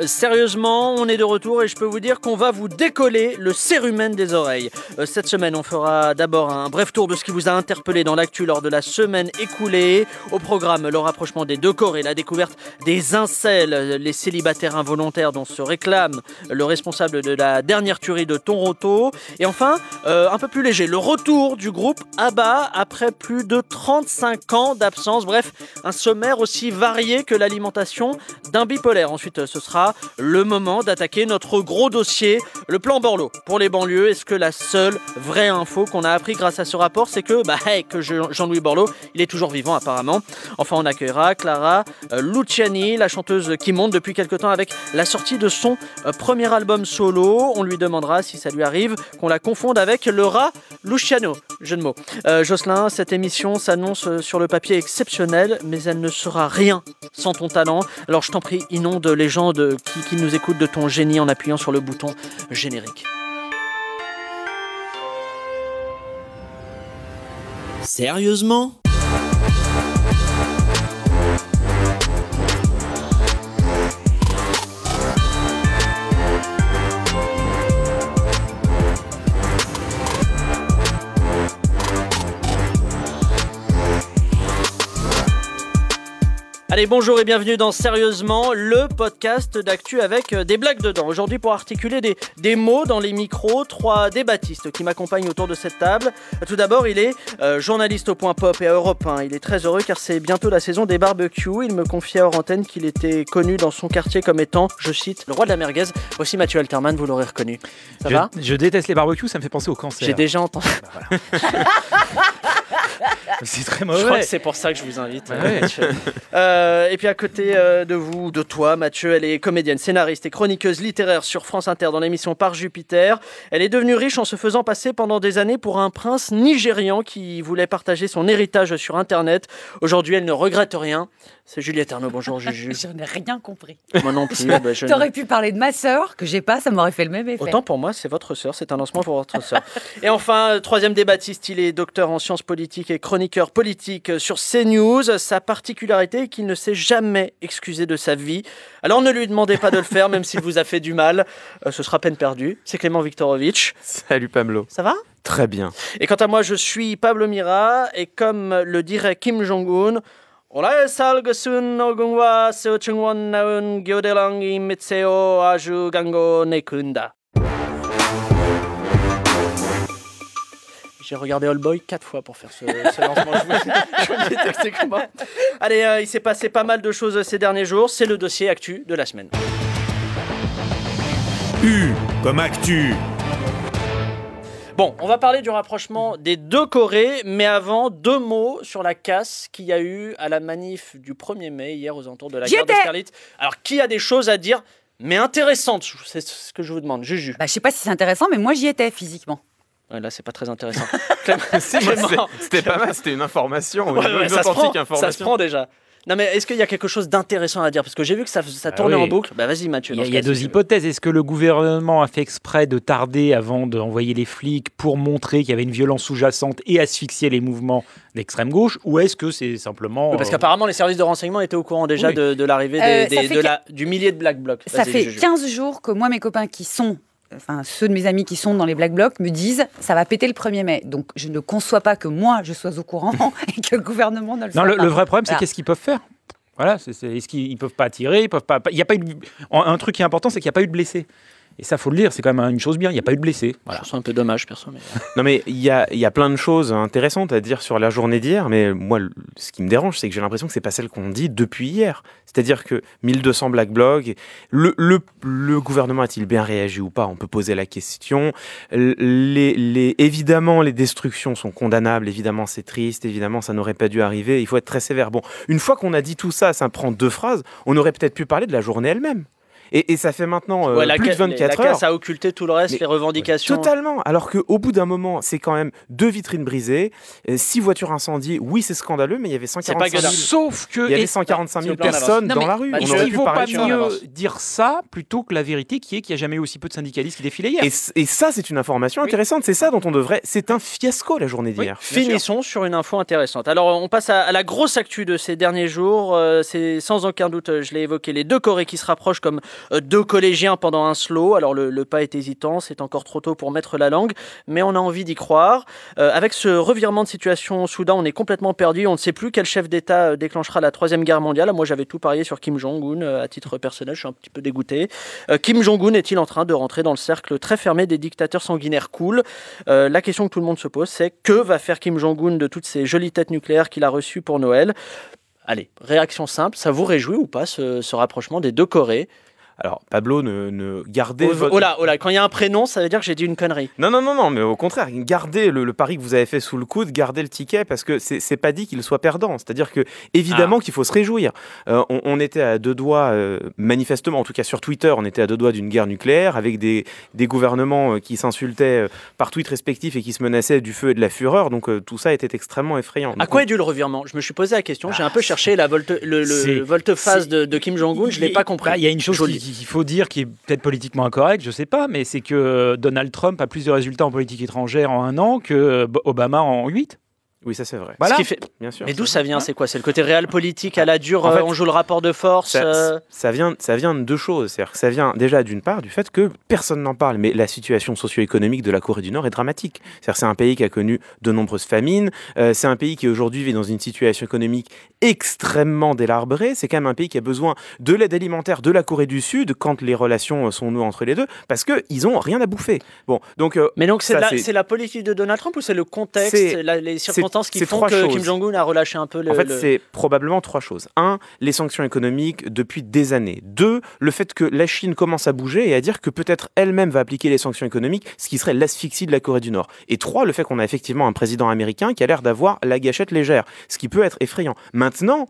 Sérieusement, on est de retour et je peux vous dire qu'on va vous décoller le cérumen des oreilles. Euh, Cette semaine, on fera d'abord un bref tour de ce qui vous a interpellé dans l'actu lors de la semaine écoulée. Au programme, le rapprochement des deux corps et la découverte des incels, les célibataires involontaires dont se réclame le responsable de la dernière tuerie de Toronto. Et enfin, euh, un peu plus léger, le retour du groupe ABBA après plus de 35 ans d'absence. Bref, un sommaire aussi varié que l'alimentation d'un bipolaire. Ensuite, ce sera le moment d'attaquer notre gros dossier, le plan Borloo. Pour les banlieues, est-ce que la seule vraie info qu'on a appris grâce à ce rapport, c'est que, bah, hey, que Je- Jean-Louis Borloo, il est toujours vivant apparemment. Enfin, on accueillera Clara euh, Luciani, la chanteuse qui monte depuis quelque temps avec la sortie de son euh, premier album solo. On lui demandera si ça lui arrive qu'on la confonde avec le rat Luciano. Jeu de mots. Euh, Jocelyn, cette émission s'annonce sur le papier exceptionnelle, mais elle ne sera rien sans ton talent. Alors je t'en prie, inonde les gens de, qui, nous écoutent de ton génie en appuyant sur le bouton générique. Sérieusement? Allez, bonjour et bienvenue dans Sérieusement, le podcast d'actu avec euh, des blagues dedans. Aujourd'hui, pour articuler des, des mots dans les micros, trois débattistes qui m'accompagnent autour de cette table. Tout d'abord, il est euh, journaliste au point pop et à Europe 1. Il est très heureux car c'est bientôt la saison des barbecues. Il me confiait hors antenne qu'il était connu dans son quartier comme étant, je cite, le roi de la merguez. Voici Mathieu Alterman, vous l'aurez reconnu. Ça je, va? je déteste les barbecues, ça me fait penser au cancer. J'ai déjà entendu. C'est très Je crois que mauvais. c'est pour ça que je vous invite. Ouais. euh, et puis à côté euh, de vous, de toi, Mathieu, elle est comédienne, scénariste et chroniqueuse littéraire sur France Inter dans l'émission Par Jupiter. Elle est devenue riche en se faisant passer pendant des années pour un prince nigérian qui voulait partager son héritage sur Internet. Aujourd'hui, elle ne regrette rien. C'est Juliette Arnaud. Bonjour, Juju. Je n'ai rien compris. Moi non plus. bah, je T'aurais pu parler de ma sœur, que j'ai pas, ça m'aurait fait le même effet. Autant pour moi, c'est votre sœur, c'est un lancement pour votre sœur. Et enfin, euh, troisième débattiste, il est docteur en sciences politiques chroniqueur politique sur CNews. Sa particularité est qu'il ne s'est jamais excusé de sa vie. Alors ne lui demandez pas de le faire, même s'il vous a fait du mal. Euh, ce sera peine perdue. C'est Clément Viktorovitch. Salut Pablo. Ça va? Très bien. Et quant à moi, je suis Pablo Mira, et comme le dirait Kim Jong-un, naun gyodelang aju gango nekunda. J'ai regardé All Boy quatre fois pour faire ce, ce lancement. Je vous, comment. Allez, euh, il s'est passé pas mal de choses ces derniers jours. C'est le dossier actu de la semaine. U comme actu. Bon, on va parler du rapprochement des deux Corées, mais avant, deux mots sur la casse qu'il y a eu à la manif du 1er mai, hier aux alentours de la gare étais d'Austerlitz. Alors, qui a des choses à dire, mais intéressantes? C'est ce que je vous demande. Juju. Bah, je sais pas si c'est intéressant, mais moi j'y étais physiquement. Ouais, là, c'est pas très intéressant. Si, C'était pas mal, c'était une information, Ouais, une, ça, se authentique prend, ça se information. prend déjà. Non, mais est-ce qu'il y a quelque chose d'intéressant à dire? Parce que j'ai vu que ça, ça Ah tournait oui. en boucle. Bah, vas-y, Mathieu. Il y a, y deux hypothèses. Est-ce que le gouvernement a fait exprès de tarder avant d'envoyer les flics pour montrer qu'il y avait une violence sous-jacente et asphyxier les mouvements d'extrême gauche Ou est-ce que c'est simplement. Oui, parce euh, qu'apparemment, les services de renseignement étaient au courant déjà Oui. de, de l'arrivée des- Euh, du millier de Black Blocs. Ça fait Juju. 15 jours que moi, mes copains qui sont, enfin ceux de mes amis qui sont dans les Black Blocs me disent ça va péter le 1er mai. Donc je ne conçois pas que moi je sois au courant et que le gouvernement ne le soit Non, le, pas. le vrai problème, c'est Voilà. qu'est-ce qu'ils peuvent faire? Voilà, c'est, qu'ils ils peuvent pas tirer? Ils peuvent pas, Il y a pas eu un truc qui est important, c'est qu'il n'y a pas eu de blessés. Et ça, faut le dire, c'est quand même une chose bien. Il n'y a pas eu de blessés. Je Voilà. trouve ça un peu dommage, perso. Mais... Non mais il y a, il y a plein de choses intéressantes à dire sur la journée d'hier, mais moi ce qui me dérange c'est que j'ai l'impression que c'est pas celle qu'on dit depuis hier. C'est-à-dire que 1200 black blogs, le, le, le gouvernement a-t-il bien réagi ou pas? On peut poser la question. Les, les, évidemment les destructions sont condamnables, évidemment c'est triste, évidemment ça n'aurait pas dû arriver, il faut être très sévère. Bon, une fois qu'on a dit tout ça, ça prend deux phrases, on aurait peut-être pu parler de la journée elle-même. Et, et ça fait maintenant euh, Ouais, la plus de ca- 24 la heures. casse a occulté tout le reste, Mais- les revendications. Totalement. Alors qu'au bout d'un moment, c'est quand même deux vitrines brisées, euh, six voitures incendiées. Oui, c'est scandaleux, mais il y avait pas 145 000, Godard. Sauf que. il y avait et- 145 000 S'il vous plaît, on personnes Non, dans mais la rue. bah, On il qu'il vaut pas mieux dire ça plutôt que la vérité qui est qu'il n'y a jamais eu aussi peu de syndicalistes qui défilaient hier Et, ça, c'est une information intéressante. C'est ça dont on devrait. C'est un fiasco la journée d'hier. Finissons sur une info intéressante. Alors, on passe à, à la grosse actu de ces derniers jours. Euh, c'est sans aucun doute, euh, je l'ai évoqué, les deux Corées qui se rapprochent comme deux collégiens pendant un slow. Alors, le, pas est hésitant, c'est encore trop tôt pour mettre la langue, mais on a envie d'y croire. Euh, avec ce revirement de situation au Soudan, on est complètement perdu. On ne sait plus quel chef d'État euh, déclenchera la troisième guerre mondiale. Moi, j'avais tout parié sur Kim Jong-un. euh, à titre personnel, je suis un petit peu dégoûté. Euh, Kim Jong-un est-il en train de rentrer dans le cercle très fermé des dictateurs sanguinaires cool? Euh, La question que tout le monde se pose, c'est que va faire Kim Jong-un de toutes ces jolies têtes nucléaires qu'il a reçues pour Noël? Allez, réaction simple, ça vous réjouit ou pas ce rapprochement des deux Corées? Alors, Pablo, ne, ne gardez. oh, votre- oh là, oh là, quand il y a un prénom, ça veut dire que j'ai dit une connerie. Non, non, non, non, mais au contraire, gardez le, le pari que vous avez fait sous le coude, gardez le ticket parce que c'est pas dit qu'il soit perdant. C'est-à-dire que, évidemment, Ah. qu'il faut se réjouir. Euh, on, on était à deux doigts, euh, manifestement, en tout cas sur Twitter, on était à deux doigts d'une guerre nucléaire avec des, des gouvernements euh, qui s'insultaient euh, par tweet respectifs et qui se menaçaient du feu et de la fureur. Donc, euh, tout ça était extrêmement effrayant. À quoi est dû le revirement? Je me suis posé la question, j'ai un peu cherché la volte, le, le volte-face de, de Kim Jong-un, je l'ai pas compris. Bah, Il y a une chose Joli. Qu'il faut dire qui est peut-être politiquement incorrecte, je sais pas, mais c'est que Donald Trump a plus de résultats en politique étrangère en un an que euh, Obama en huit. Oui, ça c'est vrai. Voilà. Ce qui fait- Bien sûr. Mais d'où ça vient C'est quoi? C'est le côté réel politique à la dure, En fait, euh, on joue le rapport de force Ça, euh, ça vient, ça vient de deux choses. C'est-à-dire que ça vient déjà d'une part du fait que personne n'en parle, mais la situation socio-économique de la Corée du Nord est dramatique. C'est un pays qui a connu de nombreuses famines. euh, c'est un pays qui aujourd'hui vit dans une situation économique extrêmement délabrée. C'est quand même un pays qui a besoin de l'aide alimentaire de la Corée du Sud quand les relations sont nouées entre les deux, parce qu'ils ont rien à bouffer. Bon, donc euh, Mais donc c'est la, politique de Donald Trump ou c'est le contexte, la- les circonstances qui c'est font trois que Kim choses. Jong-un a relâché un peu le... En fait, le- c'est probablement trois choses. Un, les sanctions économiques depuis des années. Deux, le fait que la Chine commence à bouger et à dire que peut-être elle-même va appliquer les sanctions économiques, ce qui serait l'asphyxie de la Corée du Nord. Et trois, le fait qu'on a effectivement un président américain qui a l'air d'avoir la gâchette légère, ce qui peut être effrayant. Maintenant,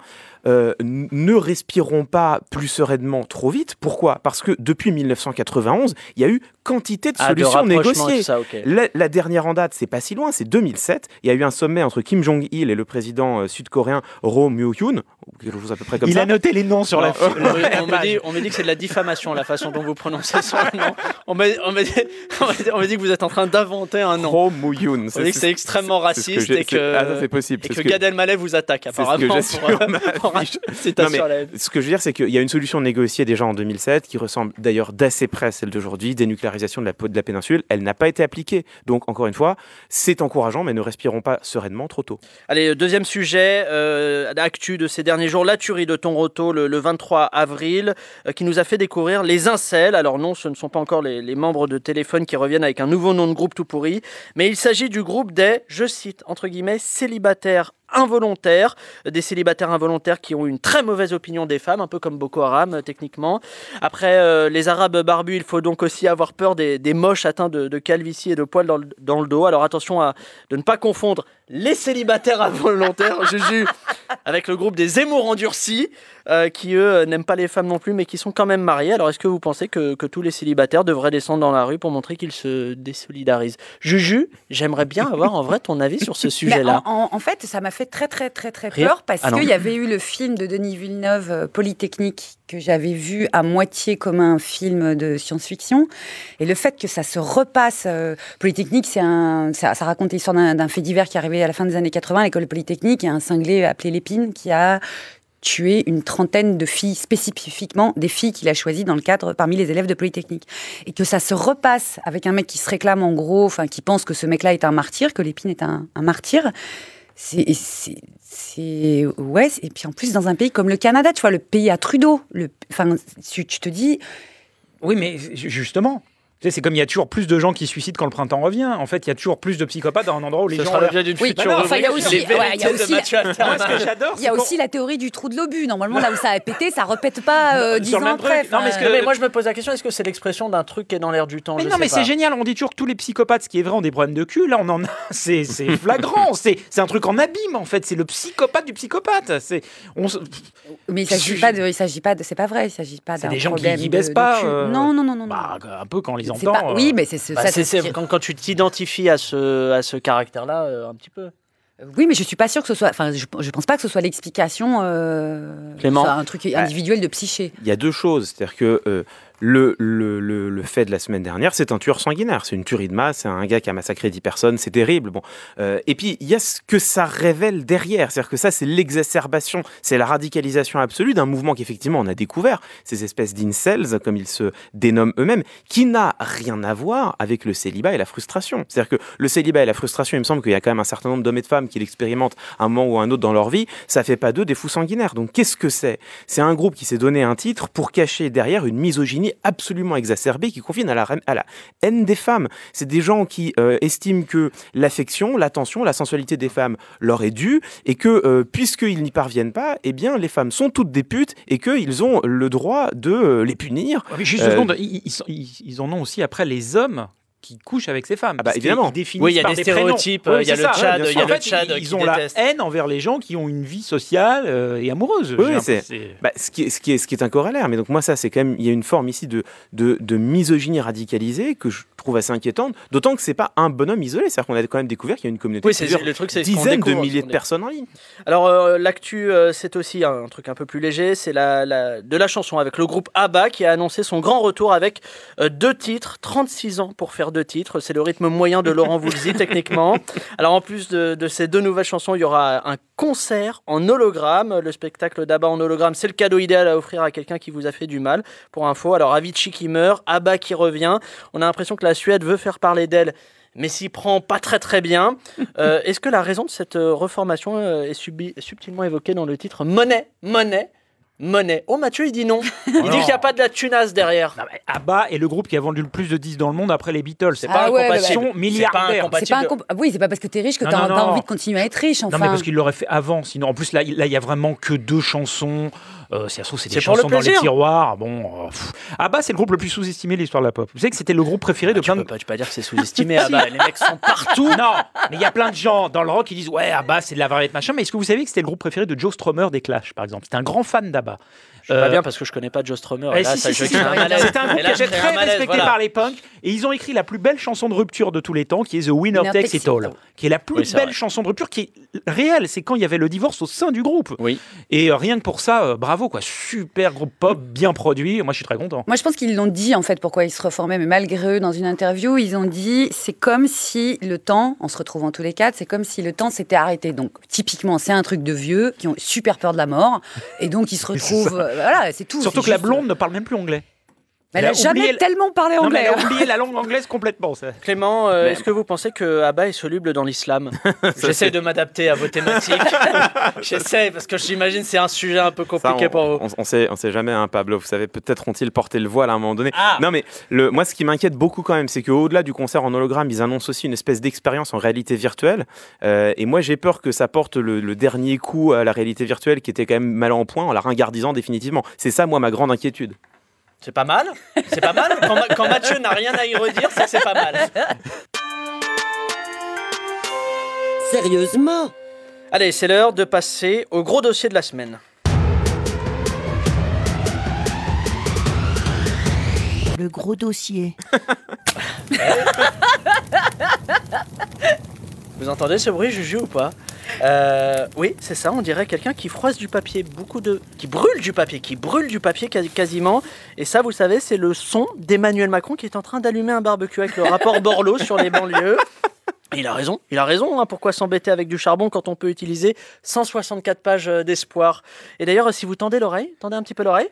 euh, ne respirons pas plus sereinement trop vite. Pourquoi? Parce que depuis 1991, il y a eu quantité de Ah, de solutions négociées. ça. La, la dernière en date, c'est pas si loin, c'est 2007. Il y a eu un sommet entre Kim Jong-il et le président euh, sud-coréen Roh Moo-hyun, ou quelque chose à peu près comme Il ça. a noté les noms sur la. Non, on, me- on me dit, on me dit que c'est de la diffamation la façon dont vous prononcez son nom. On me, on me dit, on me dit- on me dit que vous êtes en train d'inventer un nom. Roh Moo-hyun. On dit que c'est extrêmement c'est ce que raciste et que, Ah, ça c'est possible. et c'est que ce que- Gad Elmaleh vous attaque c'est ce que apparemment. pour, citation Non, mais. Ce que je veux dire, c'est qu'il y a une solution négociée déjà en 2007 qui ressemble d'ailleurs d'assez près à celle d'aujourd'hui, dénucléarisation de la, de la péninsule. Elle n'a pas été appliquée. Donc, encore une fois, c'est encourageant, mais ne respirons pas sereinement trop tôt. Allez, euh, deuxième sujet, euh, actu de ces derniers jours, la tuerie de Toronto le, le 23 avril, euh, qui nous a fait découvrir les incels. Alors non, ce ne sont pas encore les, les membres de téléphone qui reviennent avec un nouveau nom de groupe tout pourri, mais il s'agit du groupe des, je cite, entre guillemets, célibataires involontaires, des célibataires involontaires qui ont une très mauvaise opinion des femmes, un peu comme Boko Haram euh, techniquement. Après euh, les Arabes barbus, il faut donc aussi avoir peur des, moches atteints de, de calvitie et de poils dans le, dans le dos. Alors attention à de ne pas confondre les célibataires involontaires, Juju, avec le groupe des Zemmour endurcis, euh, qui eux n'aiment pas les femmes non plus, mais qui sont quand même mariés. Alors est-ce que vous pensez que, que tous les célibataires devraient descendre dans la rue pour montrer qu'ils se désolidarisent? Juju, j'aimerais bien avoir en vrai ton avis sur ce sujet-là. en, en- en fait, ça m'a fait très très très très Rire peur parce Ah qu'il y avait eu le film de Denis Villeneuve, euh, Polytechnique, que j'avais vu à moitié comme un film de science-fiction. Et le fait que ça se repasse, euh, Polytechnique, c'est un, ça, raconte l'histoire d'un fait divers qui est arrivé à la fin des années 80 à l'école Polytechnique. Il y a un cinglé appelé Lépine qui a tué une trentaine de filles, spécifiquement des filles qu'il a choisies dans le cadre parmi les élèves de Polytechnique. Et que ça se repasse avec un mec qui se réclame en gros, enfin qui pense que ce mec-là est un martyr, que Lépine est un martyr. C'est, c'est, ouais. Et puis en plus dans un pays comme le Canada, tu vois, le pays à Trudeau. Le, enfin, tu, te dis, Oui, mais ju- justement, Tu sais, c'est comme il y a toujours plus de gens qui se suicident quand le printemps revient. En fait, il y a toujours plus de psychopathes dans un endroit où les Ce gens. sera l'objet d'une Oui, future bah enfin, il y a aussi- ouais, il y a aussi- y a la théorie du trou de l'obus. Normalement, là où ça a pété, ça repète pas euh, dix Sur le ans même truc. après. Non, mais Enfin, ce Non, mais moi je me pose la question, est-ce que c'est l'expression d'un truc qui est dans l'air du temps? Mais Je non, sais mais c'est génial. On dit toujours que tous les psychopathes, ce qui est vrai, ont des problèmes de cul. Là, on en a. C'est c'est flagrant. C'est c'est un truc en abîme, en fait. C'est le psychopathe du psychopathe. C'est on Mais il s'agit pas de, il s'agit pas de, c'est pas vrai, il s'agit pas C'est d'un des gens qui- baissent pas, euh, Non, non, non, non. non. bah, un peu quand les Pas- euh, Oui, mais c'est ce, Bah, ça, quand, quand tu t'identifies à ce, à ce caractère-là, euh, un petit peu. Oui, mais je suis pas sûre que ce soit. Enfin, je, je pense pas que ce soit l'explication. Euh, Clément soit un truc individuel de psyché. Il y a deux choses, c'est-à-dire que euh, le, le, le, fait de la semaine dernière, c'est un tueur sanguinaire, c'est une tuerie de masse, c'est un gars qui a massacré 10 personnes, c'est terrible. Bon, Euh, et puis il y a ce que ça révèle derrière, c'est-à-dire que ça, c'est l'exacerbation, c'est la radicalisation absolue d'un mouvement qu'effectivement on a découvert, ces espèces d'incels, comme ils se dénomment eux-mêmes, qui n'a rien à voir avec le célibat et la frustration. C'est-à-dire que le célibat et la frustration, il me semble qu'il y a quand même un certain nombre d'hommes et de femmes qui l'expérimentent à un moment ou à un autre dans leur vie, ça fait pas d'eux des fous sanguinaires. Donc qu'est-ce que c'est? C'est un groupe qui s'est donné un titre pour cacher derrière une misogynie absolument exacerbée qui confine à la, à la haine des femmes. C'est des gens qui euh, estiment que l'affection, l'attention, la sensualité des femmes leur est due et que euh, puisqu'ils n'y parviennent pas, eh bien les femmes sont toutes des putes et qu'ils ont le droit de euh, les punir. Ah, mais juste une seconde, ils en ont aussi après les hommes qui couchent avec ces femmes. Ah bah, évidemment. définissent Oui, il y a par des stéréotypes, euh, il y a le ça. Tchad, il y a en le fait, Tchad ils qui ont la haine envers les gens qui ont une vie sociale euh, et amoureuse. Oui, c'est- Bah, ce, qui est, ce, qui est, ce qui est un corollaire, mais donc moi ça c'est quand même, il y a une forme ici de, de, de misogynie radicalisée que je trouve assez inquiétante, d'autant que c'est pas un bonhomme isolé, c'est-à-dire qu'on a quand même découvert qu'il y a une communauté Oui, de le truc, dizaines de milliers de personnes en ligne. Alors, euh, l'actu, euh, c'est aussi un, truc un peu plus léger, c'est la, la- de la chanson avec le groupe ABBA qui a annoncé son grand retour avec euh, deux titres, 36 ans pour faire deux titres. C'est le rythme moyen de Laurent Voulzy, techniquement. Alors, en plus de, de ces deux nouvelles chansons, il y aura un concert en hologramme. Le spectacle d'ABBA en hologramme, c'est le cadeau idéal à offrir à quelqu'un qui vous a fait du mal. Pour info, alors Avicii qui meurt, ABBA qui revient. On a l'impression que la Suède veut faire parler d'elle mais s'y prend pas très très bien. Euh, Est-ce que la raison de cette euh, reformation euh, est subi- subtilement évoquée dans le titre Monnaie, monnaie, monnaie? Oh Mathieu il dit non. Il dit qu'il n'y a pas de la tunasse derrière. Non, mais ABBA est le groupe qui a vendu le plus de disques dans le monde après les Beatles. C'est pas Ah ouais, sont C'est pas. C'est un comp- ah Oui, c'est pas parce que t'es riche que t'as envie de continuer à être riche. Enfin, Non, mais parce qu'il l'aurait fait avant. Sinon, en plus, là, il là, il y a vraiment que deux chansons. Euh, si ça se trouve, c'est des C'est le chansons dans les tiroirs. Bon, euh, pff. ABBA, c'est le groupe le plus sous-estimé de l'histoire de la pop. Vous savez que c'était le groupe préféré de Tu plein peux, de. pas, tu peux pas dire que c'est sous-estimé. ah bah, les mecs sont partout. Non, mais il y a plein de gens dans le rock qui disent ouais, ABBA, c'est de la variété machin. Mais est-ce que vous savez que c'était le groupe préféré de Joe Strummer des Clash, par exemple? C'était un grand fan d'ABBA. Je pas Euh, bien parce que je connais pas Joe Strummer. Si, un malaise. C'était un groupe qui était très respecté par les punks et ils ont écrit la plus belle chanson de rupture de tous les temps qui est The Winner Winner Takes It All, qui est la plus Oui, belle vrai. chanson de rupture qui est réelle. C'est quand il y avait le divorce au sein du groupe. Oui. Et euh, rien que pour ça, euh, bravo quoi, super groupe pop, bien produit. Moi je suis très content. Moi, je pense qu'ils l'ont dit en fait pourquoi ils se reformaient, mais malgré eux, dans une interview, ils ont dit c'est comme si le temps, on se retrouve en tous les quatre, c'est comme si le temps s'était arrêté. Donc, typiquement, c'est un truc de vieux qui ont super peur de la mort, et donc ils se retrouvent. euh, voilà, c'est tout. Surtout que la blonde ne parle même plus anglais. Elle Elle a a jamais oublié- tellement parlé Non, mais anglais. elle a oublié la langue anglaise complètement. ça. Clément, euh, Mais- est-ce que vous pensez que Abba est soluble dans l'islam J'essaie de m'adapter à vos thématiques. J'essaie parce que j'imagine c'est un sujet un peu Ça, compliqué on, pour vous. on, on sait, on sait jamais, hein, Pablo. Vous savez, peut-être ont-ils porté le voile à un moment donné. Ah. Non, mais le, moi, ce qui m'inquiète beaucoup quand même, c'est qu'au-delà du concert en hologramme, ils annoncent aussi une espèce d'expérience en réalité virtuelle. Euh, et moi, j'ai peur que ça porte le, le dernier coup à la réalité virtuelle qui était quand même mal en point en la ringardisant définitivement. C'est ça, moi, ma grande inquiétude. C'est pas mal C'est pas mal quand, Ma- quand Mathieu n'a rien à y redire, c'est que c'est pas mal. Sérieusement Allez, c'est l'heure de passer au gros dossier de la semaine. Le gros dossier. Vous entendez ce bruit, Juju, ou pas Euh, Oui, c'est ça, on dirait quelqu'un qui froisse du papier, beaucoup de... qui brûle du papier, qui brûle du papier quasi- quasiment. Et ça, vous le savez, c'est le son d'Emmanuel Macron qui est en train d'allumer un barbecue avec le rapport Borloo sur les banlieues. Et Il a raison, il a raison. hein, pourquoi s'embêter avec du charbon quand on peut utiliser 164 pages euh, d'espoir Et d'ailleurs, si vous tendez l'oreille, tendez un petit peu l'oreille.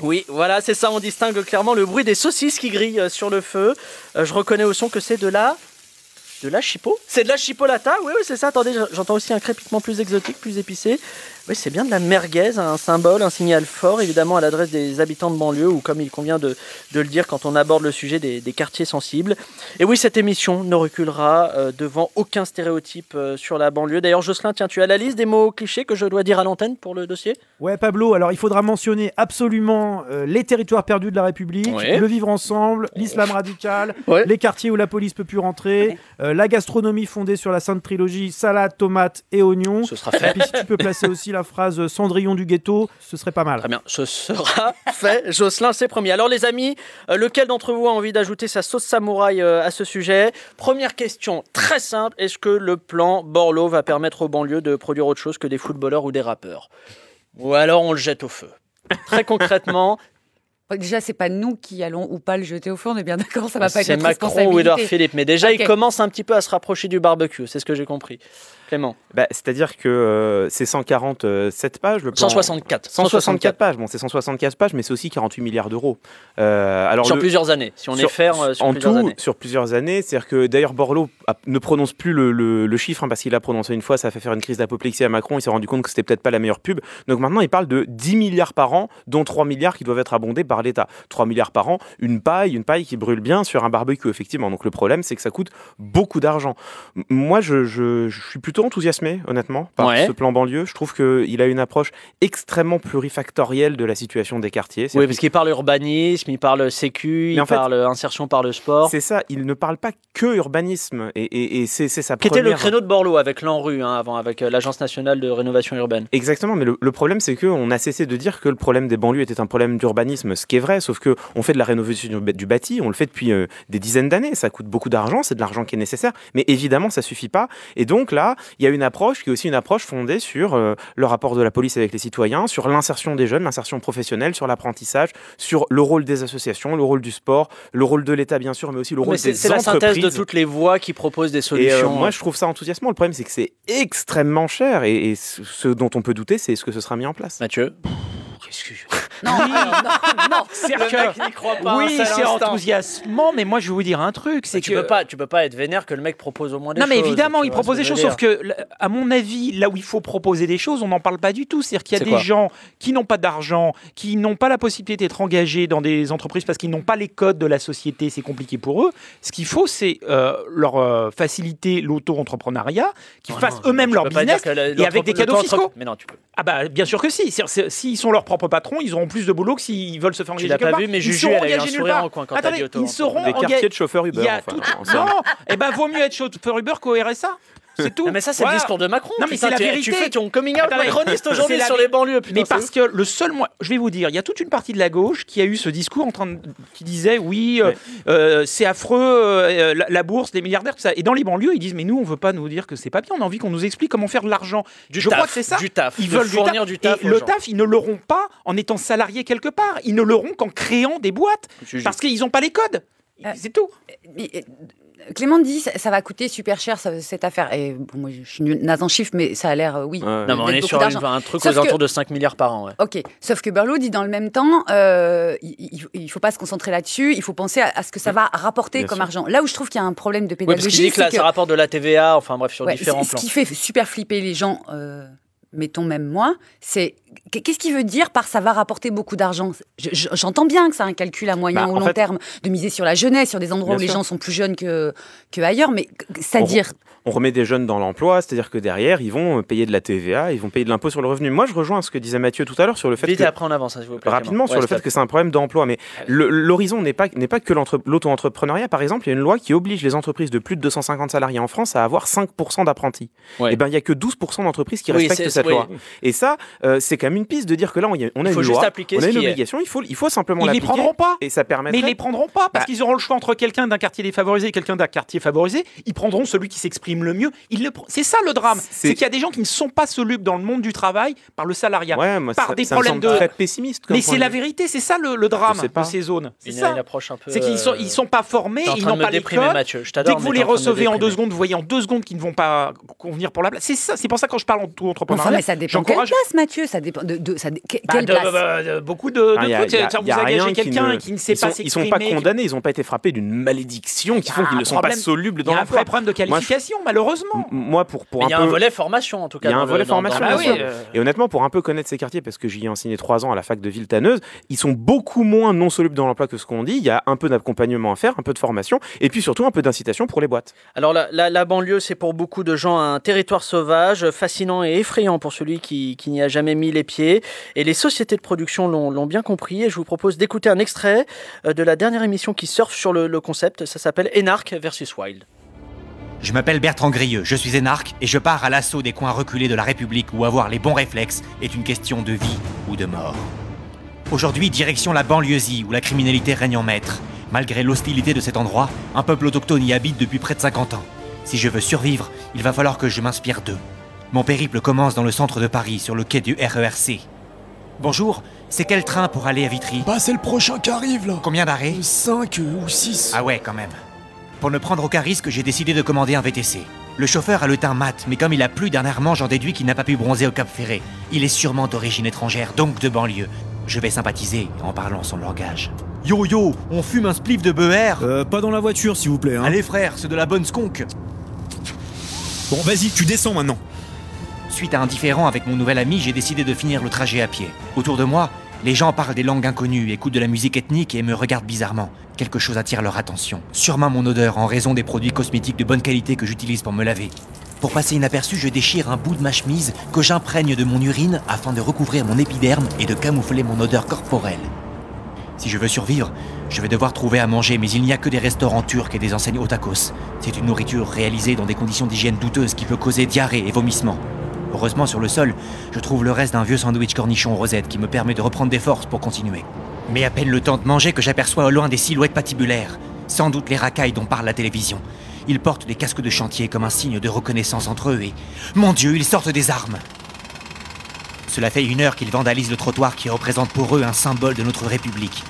Oui, voilà, c'est ça, on distingue clairement le bruit des saucisses qui grillent euh, sur le feu. Je reconnais au son que c'est de la... De la chipot C'est de la chipolata Oui, oui, c'est ça. Attendez, j'entends aussi un crépitement plus exotique, plus épicé. Oui, c'est bien de la merguez, un symbole, un signal fort, évidemment, à l'adresse des habitants de banlieue, ou comme il convient de, de le dire quand on aborde le sujet des, des quartiers sensibles. Et oui, cette émission ne reculera euh, devant aucun stéréotype euh, sur la banlieue. D'ailleurs, Jocelyn, tiens, tu as la liste des mots clichés que je dois dire à l'antenne pour le dossier? Ouais, Pablo, alors il faudra mentionner absolument euh, les territoires perdus de la République, Ouais. le vivre ensemble, l'islam radical, Ouais. les quartiers où la police peut plus rentrer, euh, la gastronomie fondée sur la sainte trilogie salade, tomate et oignons. Ce sera Et fait. puis si tu peux placer aussi la phrase Cendrillon du ghetto, ce serait pas mal. Très bien, ce sera fait. Jocelyn, c'est promis. Alors les amis, euh, lequel d'entre vous a envie d'ajouter sa sauce samouraï euh, à ce sujet? Première question, très simple. Est-ce que le plan Borloo va permettre aux banlieues de produire autre chose que des footballeurs ou des rappeurs? Ou alors on le jette au feu Très concrètement, Déjà, c'est pas nous qui allons ou pas le jeter au feu, on est bien d'accord, ça va pas être c'est Macron ou. Edouard Philippe. Mais déjà, il commence un petit peu à se rapprocher du barbecue, c'est ce que j'ai compris. Clément, Bah, C'est-à-dire que euh, c'est 147 pages, le plan. 164. 164 pages, bon c'est 164 pages, mais c'est aussi 48 milliards d'euros. Euh, alors Sur le- plusieurs années, si on sur- est faire euh, sur en plusieurs tout, années. sur plusieurs années, c'est-à-dire que d'ailleurs Borloo a- ne prononce plus le, le- le chiffre hein, parce qu'il l'a prononcé une fois, ça a fait faire une crise d'apoplexie à Macron, il s'est rendu compte que c'était peut-être pas la meilleure pub. Donc maintenant il parle de 10 milliards par an, dont 3 milliards qui doivent être abondés par l'État. 3 milliards par an, une paille, une paille qui brûle bien sur un barbecue effectivement. Donc le problème c'est que ça coûte beaucoup d'argent. Moi je, je- je suis plutôt enthousiasmé honnêtement par Ouais. ce plan banlieue. Je trouve qu'il a une approche extrêmement plurifactorielle de la situation des quartiers. Oui, parce qu'il parle urbanisme, il parle sécu, il fait, parle insertion par le sport. C'est ça, il ne parle pas que urbanisme et, et- et c'est sa Qui était le créneau de Borloo avec l'ANRU hein, avant, avec euh, l'Agence nationale de rénovation urbaine. Exactement, mais le, le problème c'est que on a cessé de dire que le problème des banlieues était un problème d'urbanisme, ce qui est vrai, sauf que on fait de la rénovation du, du bâti, on le fait depuis euh, des dizaines d'années, ça coûte beaucoup d'argent, c'est de l'argent qui est nécessaire, mais évidemment ça suffit pas. Et donc là, il y a une approche qui est aussi une approche fondée sur euh, le rapport de la police avec les citoyens, sur l'insertion des jeunes, l'insertion professionnelle, sur l'apprentissage, sur le rôle des associations, le rôle du sport, le rôle de l'État bien sûr, mais aussi le rôle des c'est la entreprises. synthèse de toutes les voix qui proposent des Et euh, solutions. moi, je trouve ça enthousiasmant. Le problème, c'est que c'est extrêmement cher. Et, et ce ce dont on peut douter, c'est est-ce que ce sera mis en place. Mathieu Non, non, non, C'est Le mec n'y croit pas oui, c'est enthousiasmant, mais moi je vais vous dire un truc, c'est tu que peux pas, tu peux pas être vénère que le mec propose au moins des non, mais choses, évidemment, tu il vois propose des choses, sauf que, à mon avis, là où il faut proposer des choses, on n'en parle pas du tout. C'est-à-dire qu'il y a des gens qui n'ont pas d'argent, qui n'ont pas la possibilité d'être engagés dans des entreprises parce qu'ils n'ont pas les codes de la société, c'est compliqué pour eux. Ce qu'il faut, c'est euh, leur euh, faciliter l'auto-entrepreneuriat, qu'ils Oh fassent non, eux-mêmes tu leur peux business et avec des cadeaux fiscaux. Mais non, tu peux. Ah bah bien sûr que si. S'ils sont leurs propres patrons, ils auront plus de boulot que s'ils veulent se faire Tu engager l'as quelque pas part. vu, mais Ils Juju, seront elle a eu un sourire part. en coin quand Attendez, dit auto. ils seront Des engagés. quartiers de chauffeurs Uber. Il y a enfin, tout-. Non, eh ben vaut mieux être chauffeur Uber qu'au RSA. C'est tout. Mais ça, c'est le discours de Macron. Non, mais c'est la vérité. Tu fais ton coming out macroniste aujourd'hui sur les banlieues. Mais parce que le seul je vais vous dire, il y a toute une partie de la gauche qui a eu ce discours en train de- qui disait oui, euh, euh, c'est affreux, euh, la, la bourse, les milliardaires, tout ça. Et dans les banlieues, ils disent mais nous, on veut pas nous dire que c'est pas bien, on a envie qu'on nous explique comment faire de l'argent. Du je taf, crois que c'est ça. du taf, Ils veulent fournir du taf Et le gens. taf, ils ne l'auront pas en étant salariés quelque part. Ils ne l'auront qu'en créant des boîtes parce qu'ils n'ont pas les codes. C'est tout. Mais, Clément dit ça, ça va coûter super cher ça- cette affaire. Et bon, moi je suis naze en chiffres, mais ça a l'air euh, oui. Ouais. Non, mais on est sur une- un truc Sauf aux alentours que- de 5 milliards par an. ouais. Ok, sauf que Berlot dit dans le même temps, euh, il ne faut pas se concentrer là-dessus, il faut penser à, à ce que ça va rapporter Bien comme sûr. argent. Là où je trouve qu'il y a un problème de Oui, parce pédagogie, qu'il dit que là, c'est que- ça rapporte de la TVA, enfin bref, sur Ouais, différents plans. Ce qui fait super flipper les gens, euh, mettons même moi, c'est qu'est-ce qu'il veut dire par ça va rapporter beaucoup d'argent? Je- je- J'entends bien que c'est un calcul à moyen Bah, ou long fait- terme de miser sur la jeunesse, sur des endroits où les gens sont plus jeunes que, que ailleurs, mais c'est-à-dire on remet des jeunes dans l'emploi, c'est-à-dire que derrière, ils vont payer de la TVA, ils vont payer de l'impôt sur le revenu. Moi, je rejoins ce que disait Mathieu tout à l'heure sur le fait Vite que et après on avance, hein, s'il vous plaît. rapidement sur le fait que c'est un problème d'emploi. Mais l'horizon n'est pas, n'est pas que l'auto-entrepreneuriat. Par exemple, il y a une loi qui oblige les entreprises de plus de 250 salariés en France à avoir 5% d'apprentis. Ouais. Et ben, il y a que 12% d'entreprises qui Oui, respectent cette oui. loi. Et ça, euh, c'est quand même une piste de dire que là, on, y a, on a Il faut une juste loi, appliquer on a une obligation. Il faut, il faut simplement Ils les l'appliquer. prendront pas. Et ça Mais permettrait. ils les prendront pas parce Bah- qu'ils auront le choix entre quelqu'un d'un quartier défavorisé et quelqu'un d'un quartier favorisé. Ils prendront celui qui s'exprime le mieux. Le C'est ça le drame. C'est- qu'il y a des gens qui ne sont pas solubles dans le monde du travail par le salariat. Ouais, moi, par ça, des ça me problèmes de- très pessimiste. comme Mais c'est la vérité, c'est ça le, le drame de ces zones. C'est Une, une ça. approche un peu. C'est qu'ils sont, ils sont pas formés, ils n'ont pas les codes. Mathieu. Je Dès que vous les recevez en deux secondes, vous voyez en deux secondes qu'ils ne vont pas convenir pour la place. C'est ça, c'est pour ça que quand je parle en tout entrepreneuriat, ça mais ça dépend quelle place, Mathieu. Ça dépend de, ça, Bah, place beaucoup de, Ah, trucs. a- Ça, vous engagez rien quelqu'un ne- qui ne sait pas Ils sont pas s'exprimer, condamnés, ils n'ont pas été frappés d'une malédiction qui a font qu'ils ne sont pas solubles Il y dans a un l'emploi. vrai problème de qualification, malheureusement. M- Moi, pour, pour Mais un il y a peu... un volet formation en tout cas. Il y a un le- volet dans- dans formation, Ah bien oui, programme. sûr. euh, Et honnêtement, pour un peu connaître ces quartiers, parce que j'y ai enseigné trois ans à la fac de Villetaneuse, ils sont beaucoup moins non solubles dans l'emploi que ce qu'on dit. Il y a un peu d'accompagnement à faire, un peu de formation, et puis surtout un peu d'incitation pour les boîtes. Alors la, la- la banlieue, c'est pour beaucoup de gens un territoire sauvage, fascinant et effrayant pour celui qui, qui n'y a jamais mis les pieds. Et les sociétés de production l'ont bien compris. Et je vous propose d'écouter un extrait euh, de la dernière émission qui surfe sur le, le concept. Ça s'appelle Enarch versus Wild. Je m'appelle Bertrand Grieux, je suis énarque et je pars à l'assaut des coins reculés de la République où avoir les bons réflexes est une question de vie ou de mort. Aujourd'hui, direction la banlieusée où la criminalité règne en maître. Malgré l'hostilité de cet endroit, un peuple autochtone y habite depuis près de 50 ans. Si je veux survivre, il va falloir que je m'inspire d'eux. Mon périple commence dans le centre de Paris, sur le quai du RERC. Bonjour, c'est quel train pour aller à Vitry? Bah c'est le prochain qui arrive là. Combien d'arrêts? 5 ou 6. Ah ouais, quand même. Pour ne prendre aucun risque, j'ai décidé de commander un VTC. Le chauffeur a le teint mat, mais comme il a plu dernièrement, j'en déduis qu'il n'a pas pu bronzer au Cap Ferré. Il est sûrement d'origine étrangère, donc de banlieue. Je vais sympathiser en parlant son langage. Yo yo, on fume un spliff de beurre? Euh, pas dans la voiture, s'il vous plaît. Hein. Allez frère, c'est de la bonne skunk Bon, vas-y, tu descends maintenant. Suite à un différend avec mon nouvel ami, j'ai décidé de finir le trajet à pied. Autour de moi, les gens parlent des langues inconnues, écoutent de la musique ethnique et me regardent bizarrement. Quelque chose attire leur attention. Sûrement mon odeur en raison des produits cosmétiques de bonne qualité que j'utilise pour me laver. Pour passer inaperçu, je déchire un bout de ma chemise que j'imprègne de mon urine afin de recouvrir mon épiderme et de camoufler mon odeur corporelle. Si je veux survivre, je vais devoir trouver à manger, mais il n'y a que des restaurants turcs et des enseignes otakos. C'est une nourriture réalisée dans des conditions d'hygiène douteuses qui peut causer diarrhée et vomissements. Heureusement, sur le sol, je trouve le reste d'un vieux sandwich cornichon aux rosettes qui me permet de reprendre des forces pour continuer. Mais à peine le temps de manger que j'aperçois au loin des silhouettes patibulaires. Sans doute les racailles dont parle la télévision. Ils portent des casques de chantier comme un signe de reconnaissance entre eux et... Mon Dieu, ils sortent des armes Cela fait une heure qu'ils vandalisent le trottoir qui représente pour eux un symbole de notre République.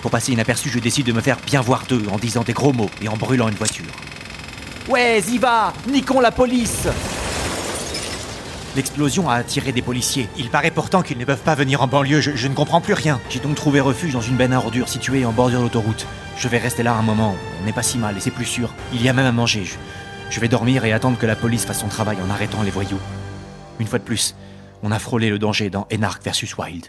Pour passer inaperçu, je décide de me faire bien voir d'eux en disant des gros mots et en brûlant une voiture. Ouais, Ziva Niquons la police L'explosion a attiré des policiers. Il paraît pourtant qu'ils ne peuvent pas venir en banlieue, je, ne comprends plus rien. J'ai donc trouvé refuge dans une benne à ordures située en bordure d'autoroute. Je vais rester là un moment, on n'est pas si mal et c'est plus sûr. Il y a même à manger. Je, je vais dormir et attendre que la police fasse son travail en arrêtant les voyous. Une fois de plus, on a frôlé le danger dans Enark versus Wild.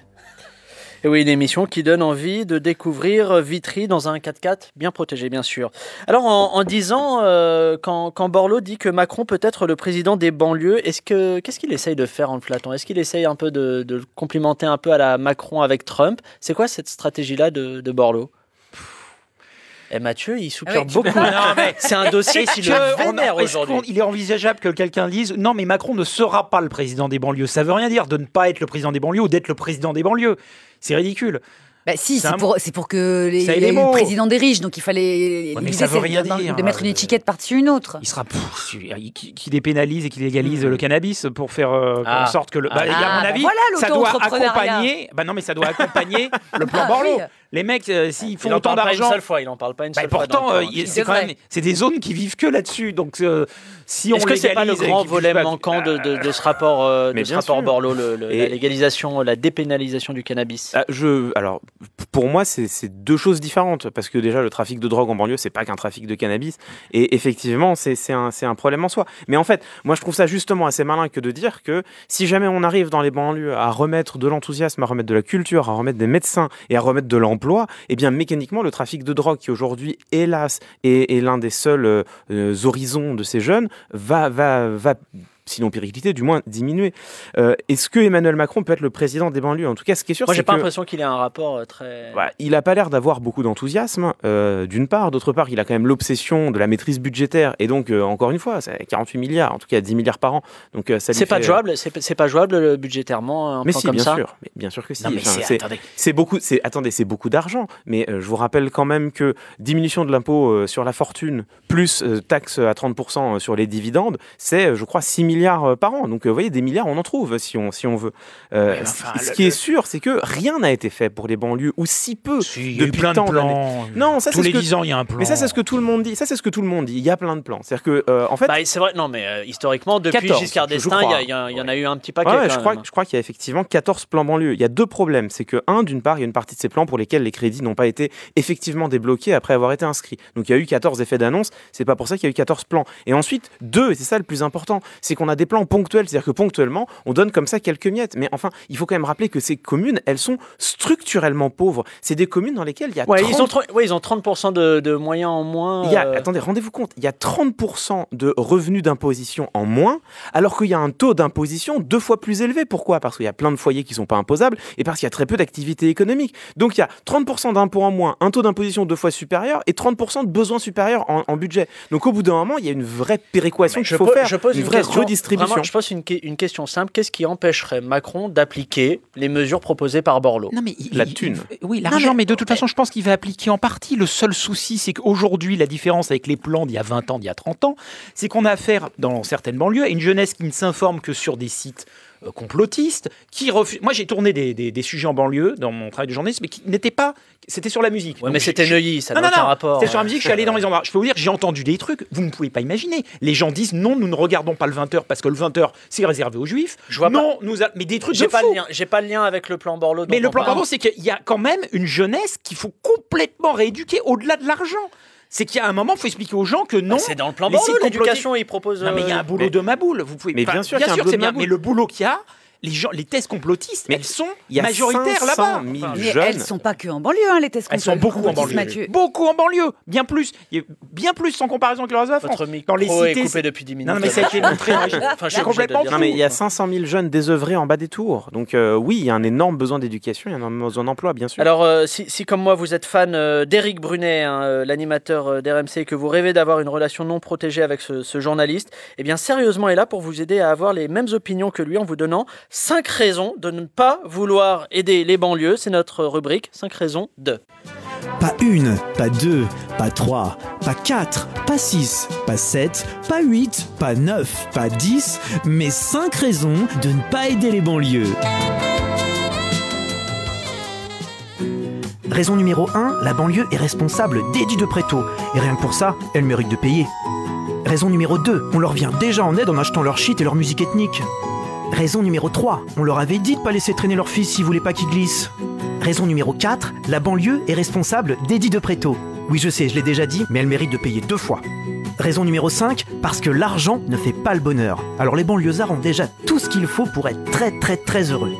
Et oui, une émission qui donne envie de découvrir Vitry dans un 4x4 bien protégé, bien sûr. Alors, en, disant, euh, quand, Borloo dit que Macron peut être le président des banlieues, est-ce que qu'est-ce qu'il essaye de faire en le flattant? Est-ce qu'il essaye un peu de, complimenter un peu à la Macron avec Trump? C'est quoi cette stratégie-là de Borloo? Et Mathieu, il soupire Ah oui, beaucoup. C'est un dossier qui le vénère aujourd'hui. Il est envisageable que quelqu'un dise non, mais Macron ne sera pas le président des banlieues. Ça veut rien dire de ne pas être le président des banlieues ou d'être le président des banlieues. C'est ridicule. Bah si, C'est pour, que les, les le président des riches, donc il fallait. Ouais, ça veut rien de- dire. De mettre une Euh, étiquette par-dessus une autre. Il sera pff, qui, qui dépénalise et qui légalise le cannabis pour faire euh, Ah. en sorte que le. bah, Ah. à mon Ah, bah avis, voilà, ça doit accompagner. Bah non, mais ça doit accompagner le plan Ah, Borloo. oui. Les mecs, euh, s'ils Il font en autant parle pas une d'argent. seule fois. Il en parle pas une Bah, seule fois. pourtant, euh, il- c'est quand même c'est des zones qui vivent que là-dessus. Donc, euh, si on Est-ce que c'est pas le grand volet manquant de, de- de ce rapport, euh, de ce rapport. Borloo, le- le- Et- la légalisation, la dépénalisation du cannabis? Ah, je, alors, pour moi, c'est deux choses différentes. Parce que déjà, le trafic de drogue en banlieue, c'est pas qu'un trafic de cannabis. Et effectivement, c'est un, c'est un problème en soi. Mais en fait, moi, je trouve ça justement assez malin que de dire que si jamais on arrive dans les banlieues à remettre de l'enthousiasme, à remettre de la culture, à remettre des médecins et à remettre de l'emploi, eh bien, mécaniquement, le trafic de drogue, qui aujourd'hui, hélas, est, est l'un des seuls euh, euh, horizons de ces jeunes, va, va, va sinon péricliter, du moins diminuer. Euh, Est-ce que Emmanuel Macron peut être le président des banlieues? En tout cas, ce qui est sûr, Moi, j'ai pas l'impression qu'il ait un rapport euh, très. bah, il n'a pas l'air d'avoir beaucoup d'enthousiasme, euh, d'une part. D'autre part, il a quand même l'obsession de la maîtrise budgétaire. Et donc, euh, encore une fois, c'est 48 milliards, en tout cas 10 milliards par an. Donc, ça C'est pas fait- jouable, c'est pas jouable budgétairement un Mais plan si, comme bien ça? sûr. Mais bien sûr que si. Enfin, c'est- attendez. c'est beaucoup. Attendez, c'est beaucoup d'argent. Mais je vous rappelle quand même que diminution de l'impôt sur la fortune plus taxe à 30% sur les dividendes, c'est, je crois, 6 milliards euh, par an. Donc, euh, vous voyez, des milliards, on en trouve si on, si on veut. Euh, ce- enfin, ce le- qui est sûr, c'est que rien n'a été fait pour les banlieues, ou si peu, depuis plein de tant plans. Non, ça, Tous les que- 10 ans, il y a un plan. Mais ça, c'est ce que tout le monde dit. Ça, c'est ce que tout le monde dit. Il y a plein de plans. C'est-à-dire que, euh, en fait, Bah, c'est vrai, non, mais euh, historiquement, depuis 14, Giscard d'Estaing, il y, en a eu un petit paquet. Ouais, quand je, crois, je crois qu'il y a effectivement 14 plans banlieue. Il y a deux problèmes. C'est que, un, d'une part, il y a une partie de ces plans pour lesquels les crédits n'ont pas été effectivement débloqués après avoir été inscrits. Donc il y a eu 14 effets d'annonce. C'est pas pour ça qu'il y a eu 14 plans. Et ensuite, deux, et c'est ça le plus important, c'est qu'on a des plans ponctuels. C'est-à-dire que ponctuellement, on donne comme ça quelques miettes. Mais enfin, il faut quand même rappeler que ces communes, elles sont structurellement pauvres. C'est des communes dans lesquelles il y a Ouais, 30 ils ont, tro- ouais, ils ont 30% de, de moyens en moins. il y a, euh, attendez, rendez-vous compte, il y a 30% de revenus d'imposition en moins, alors qu'il y a un taux d'imposition deux fois plus élevé. Pourquoi? Parce qu'il y a plein de foyers qui sont pas imposables et parce qu'il y a très peu d'activité économique. Donc il y a 30% d'impôts en moins, un taux d'imposition deux fois supérieur et 30% de besoins supérieurs en, en budget. Donc au bout d'un moment, il y a une vraie péréquation qu'il faut po- faire, je pose une, une, vraie question, redistribution. vraiment, je pose une, que- une question simple. Qu'est-ce qui empêcherait Macron d'appliquer les mesures proposées par Borloo? Non, mais il- La thune. il- oui, l'argent, mais, de toute façon, je pense qu'il va appliquer en partie. Le seul souci, c'est qu'aujourd'hui, la différence avec les plans d'il y a 20 ans, d'il y a 30 ans, c'est qu'on a affaire, dans certaines banlieues, à une jeunesse qui ne s'informe que sur des sites complotistes, qui refusent... Moi, j'ai tourné des, des- des sujets en banlieue dans mon travail de journaliste, mais qui n'étaient pas... C'était sur la musique. Ouais, Donc, mais c'était Neuilly, ça n'a aucun non, rapport. C'était sur la musique, je suis allé dans les endroits. Je peux vous dire, j'ai entendu des trucs, vous ne pouvez pas imaginer. Les gens disent non, nous ne regardons pas le 20h parce que le 20h, c'est réservé aux juifs. Je vois non, nous a- mais des trucs J'ai de pas fou. le lien. J'ai pas le lien avec le plan Borloo. Mais le plan. Bordeaux, c'est qu'il y a quand même une jeunesse qu'il faut complètement rééduquer au-delà de l'argent. C'est qu'il y a un moment, il faut expliquer aux gens que non. C'est dans le plan Borloo, l'éducation, il propose. Non, mais il y a un euh, boulot mais- de ma boule. Vous pouvez. mais bien sûr qu'il y a un boulot c'est de bien. Maboule. Mais le boulot qu'il y a, les gens, les thèses complotistes, Mais elles sont il y a majoritaires 500 là-bas. 000 Mais jeunes. elles sont pas que en banlieue, hein, les tests Elles sont beaucoup en complotistes, banlieue. Mathieu. Beaucoup en banlieue. Bien plus. Il Bien plus sans comparaison avec le reste de la France. Votre Dans les micro est cités. coupé depuis 10 minutes. Non, mais ça a été montré. Enfin, je suis obligé de complètement. Non, mais il y a 500 000 jeunes désœuvrés en bas des tours. Donc euh, oui, il y a un énorme besoin d'éducation, il y a un énorme besoin d'emploi, bien sûr. Alors, euh, si, si, comme moi vous êtes fan euh, d'Éric Brunet, hein, euh, l'animateur euh, d'RMC, et que vous rêvez d'avoir une relation non protégée avec ce, ce journaliste, eh bien Sérieusement est là pour vous aider à avoir les mêmes opinions que lui en vous donnant 5 raisons de ne pas vouloir aider les banlieues. C'est notre rubrique 5 raisons de. Pas une, pas deux, pas trois, pas quatre, pas six, pas sept, pas huit, pas neuf, pas dix, mais cinq raisons de ne pas aider les banlieues. Raison numéro 1, la banlieue est responsable d'Eddie de Préto. Et rien que pour ça, elle mérite de payer. Raison numéro 2, on leur vient déjà en aide en achetant leur shit et leur musique ethnique. Raison numéro 3, on leur avait dit de pas laisser traîner leur fils s'ils voulaient pas qu'ils glissent. Raison numéro 4, la banlieue est responsable d'Eddie de Préto. Oui, je sais, je l'ai déjà dit, mais elle mérite de payer deux fois. Raison numéro 5, parce que l'argent ne fait pas le bonheur. Alors les banlieusards ont déjà tout ce qu'il faut pour être très très très heureux.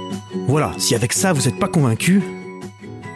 Voilà, si avec ça vous êtes pas convaincu,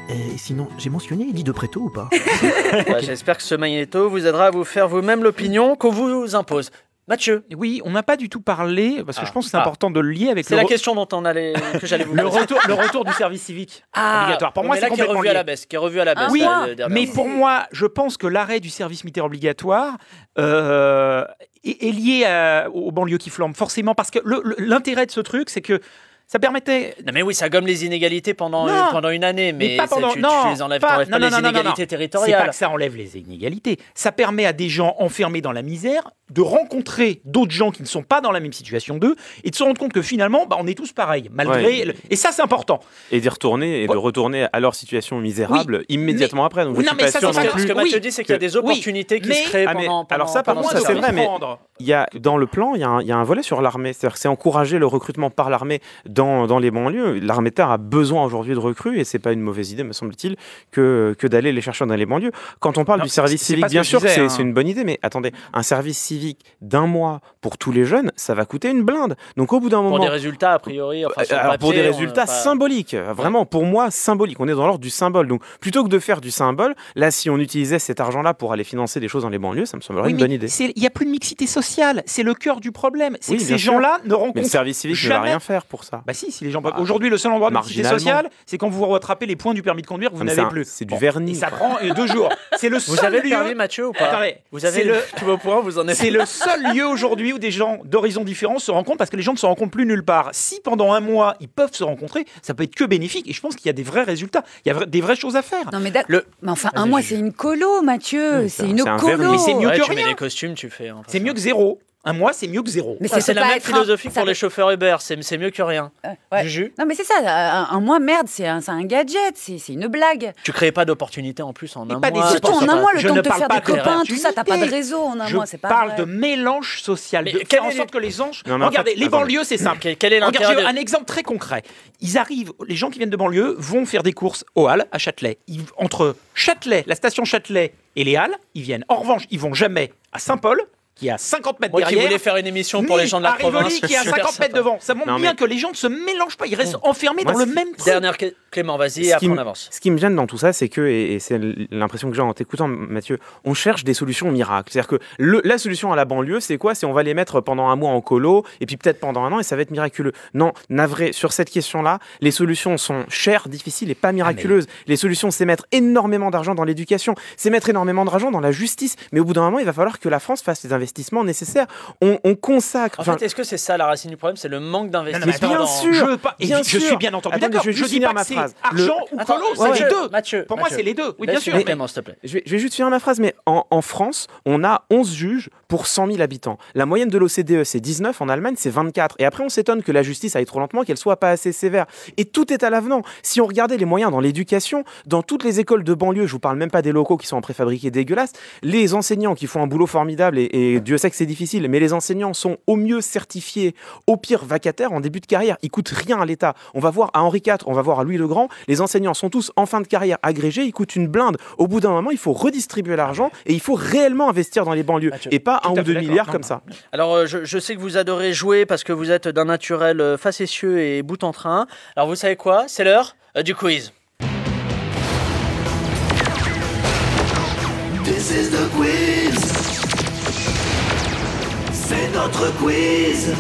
Et sinon, j'ai mentionné Eddie de Préto ou pas? J'espère que ce magnéto vous aidera à vous faire vous-même l'opinion qu'on vous impose. Mathieu, Oui, on n'a pas du tout parlé, parce que Ah. je pense que c'est Ah. important de le lier avec c'est la question dont on allait, que j'allais vous le, poser. retour, le retour du service civique Ah, obligatoire. Pour moi, mais c'est là qui est complètement revu à la baisse, qui est revu à la baisse. Oui, là, euh. Mais pour moi, je pense que l'arrêt du service militaire obligatoire euh, est, est lié à- aux banlieues qui flambent, forcément, parce que l'intérêt de ce truc, c'est que ça permettait Non mais oui, ça gomme les inégalités pendant, Non. euh, pendant une année, mais, pas ça, pendant- tu, non, tu les enlèves, pas- non, pas non, les non, non, non, inégalités C'est pas territoriales. que ça enlève les inégalités. Ça permet à des gens enfermés dans la misère de rencontrer d'autres gens qui ne sont pas dans la même situation d'eux et de se rendre compte que finalement, bah, on est tous pareils, malgré. Ouais. le- Et ça, c'est important. Et d'y retourner et de retourner à leur situation misérable Oui, immédiatement après. Donc Oui, je non, suis mais pas ça, sûr non pas- Ce que Mathieu Oui, dit, c'est qu'il y a des opportunités qui mais- se créent Ah, mais pendant, alors ça, par contre, c'est vrai, mais- Comprendre. Il y a dans le plan, il y a un, il y a un volet sur l'armée. C'est-à-dire que c'est encourager le recrutement par l'armée dans, dans les banlieues. L'armée de terre a besoin aujourd'hui de recrues et c'est pas une mauvaise idée, me semble-t-il, que, que d'aller les chercher dans les banlieues. Quand on parle Non, du service civique, bien sûr, c'est hein. c'est une bonne idée, mais attendez, un service civique d'un mois pour tous les jeunes, ça va coûter une blinde. Donc au bout d'un moment, Pour des résultats, a priori, enfin, sur le alors, pour papier, des on- résultats pas- symboliques, vraiment pour moi symboliques. On est dans l'ordre du symbole. Donc plutôt que de faire du symbole, là si on utilisait cet argent-là pour aller financer des choses dans les banlieues, ça me semblerait Oui, une bonne idée. Il n'y a plus de mixité sociale. C'est le cœur du problème. C'est Oui, que bien ces gens-là ne Mais le rencontrent service civique ne va jamais- rien faire pour ça. Bah si, si les gens. Ah, Aujourd'hui, le seul endroit de mixité sociale, c'est quand vous rattrapez les points du permis de conduire que vous n'avez plus. c'est du Bon, vernis, Et ça quoi. prend deux jours. C'est le Vous seul avez le lieu- permis, Mathieu, ou pas Attendez, Vous avez le- tous vos points, vous en avez C'est le seul lieu aujourd'hui où des gens d'horizons différents se rencontrent parce que les gens ne se rencontrent plus nulle part. Si pendant un mois ils peuvent se rencontrer, ça peut être que bénéfique et je pense qu'il y a des vrais résultats. Il y a vra- des vraies choses à faire. Non mais, Le- mais enfin, un mois, c'est une colo, Mathieu. C'est une un colo. Mais c'est mieux que tu mets rien. des costumes, tu fais. hein, C'est mieux que zéro. Un mois, c'est mieux que zéro. Mais Ah, c'est la même un- philosophie ça pour les chauffeurs Uber, c'est c'est mieux que rien. Ouais. Juju Non, mais c'est ça, un, un mois, merde, c'est un, un gadget, c'est une blague. Tu crées pas d'opportunités en plus en un pas mois. Surtout en un pas- mois, le je temps ne de te parle faire des de copains, tout ça, t'as pas de réseau en un Je mois, c'est pas parle vrai. de mélange social, de faire en sorte que les anges. Non, mais en Regardez, fait, les banlieues, c'est simple. Quel- est l'intérêt un exemple très concret. Ils arrivent, les gens qui viennent de banlieue vont faire des courses aux Halles à Châtelet. Entre Châtelet, la station Châtelet et les Halles, ils viennent. En revanche, ils vont jamais à Saint-Paul, qui est à 50 mètres Moi qui derrière. voulais faire une émission pour les gens de la à Rivoli, province. qui est à super 50 mètres devant. Ça montre Non, bien que les gens ne se mélangent pas, ils restent enfermés Moi, dans le même truc. Dernière Clément, vas-y, après qui, on avance. ce qui me gêne dans tout ça, c'est que, et, et c'est l'impression que j'ai en t'écoutant, Mathieu, on cherche des solutions miracles. C'est-à-dire que le- la solution à la banlieue, c'est quoi? C'est on va les mettre pendant un mois en colo, et puis peut-être pendant un an, et ça va être miraculeux. Non, navré, sur cette question-là, les solutions sont chères, difficiles et pas miraculeuses. Les solutions, c'est mettre énormément d'argent dans l'éducation, c'est mettre énormément d'argent dans la justice, mais au bout d'un moment, il va falloir que la France fasse les investissements nécessaires. On, on consacre... En fait, est-ce que c'est ça la racine du problème C'est le manque d'investissement bien dans- sûr. Je, pas, et Bien je sûr. suis bien entendu d'accord. je vais juste dis finir pas ma que phrase. Argent ou Attends, colo, c'est les deux. Mathieu, Pour moi, c'est les deux. Oui, bien sûr. Plaît. Je vais, je vais juste finir ma phrase, mais en, en France, on a 11 juges pour 100 000 habitants. La moyenne de l'OCDE, c'est 19. En Allemagne, c'est 24. Et après, on s'étonne que la justice aille trop lentement, qu'elle soit pas assez sévère. Et tout est à l'avenant. Si on regardait les moyens dans l'éducation, dans toutes les écoles de banlieue, je vous parle même pas des locaux qui sont en préfabriqué dégueulasses, les enseignants qui font un boulot formidable, et, et Dieu sait que c'est difficile, mais les enseignants sont au mieux certifiés, au pire vacataires en début de carrière. Ils coûtent rien à l'État. On va voir à Henri IV, on va voir à Louis le Grand, les enseignants sont tous en fin de carrière agrégés, ils coûtent une blinde. Au bout d'un moment, il faut redistribuer l'argent et il faut réellement investir dans les banlieues et pas Un ou deux milliards Non, comme non. ça. Alors, euh, je, je sais que vous adorez jouer parce que vous êtes d'un naturel euh, facétieux et bout en train. Alors, vous savez quoi? C'est l'heure euh, du quiz. This is the quiz. C'est notre quiz.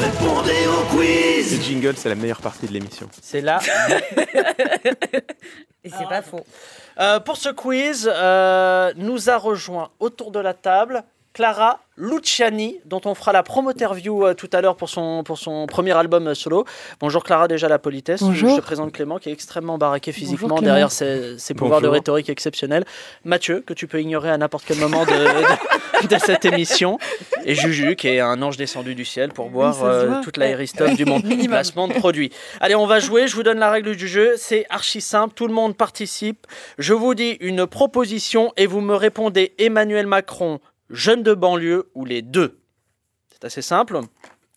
Répondez au Le jingle, c'est la meilleure partie de l'émission. C'est là. Et c'est pas faux. Euh, pour ce quiz, euh, nous a rejoint autour de la table Clara Luciani, dont on fera la promo interview euh, tout à l'heure pour son, pour son premier album euh, solo. Bonjour Clara, déjà la politesse. Bonjour. Je te présente Clément, qui est extrêmement baraqué physiquement derrière ses, ses pouvoirs de rhétorique exceptionnels. Mathieu, que tu peux ignorer à n'importe quel moment de, de- de cette émission. Et Juju, qui est un ange descendu du ciel pour boire euh, toute l'aéristoffe du monde. Placement de produits. Allez, on va jouer. Je vous donne la règle du jeu. C'est archi simple. Tout le monde participe. Je vous dis une proposition et vous me répondez Emmanuel Macron, jeune de banlieue ou les deux. C'est assez simple.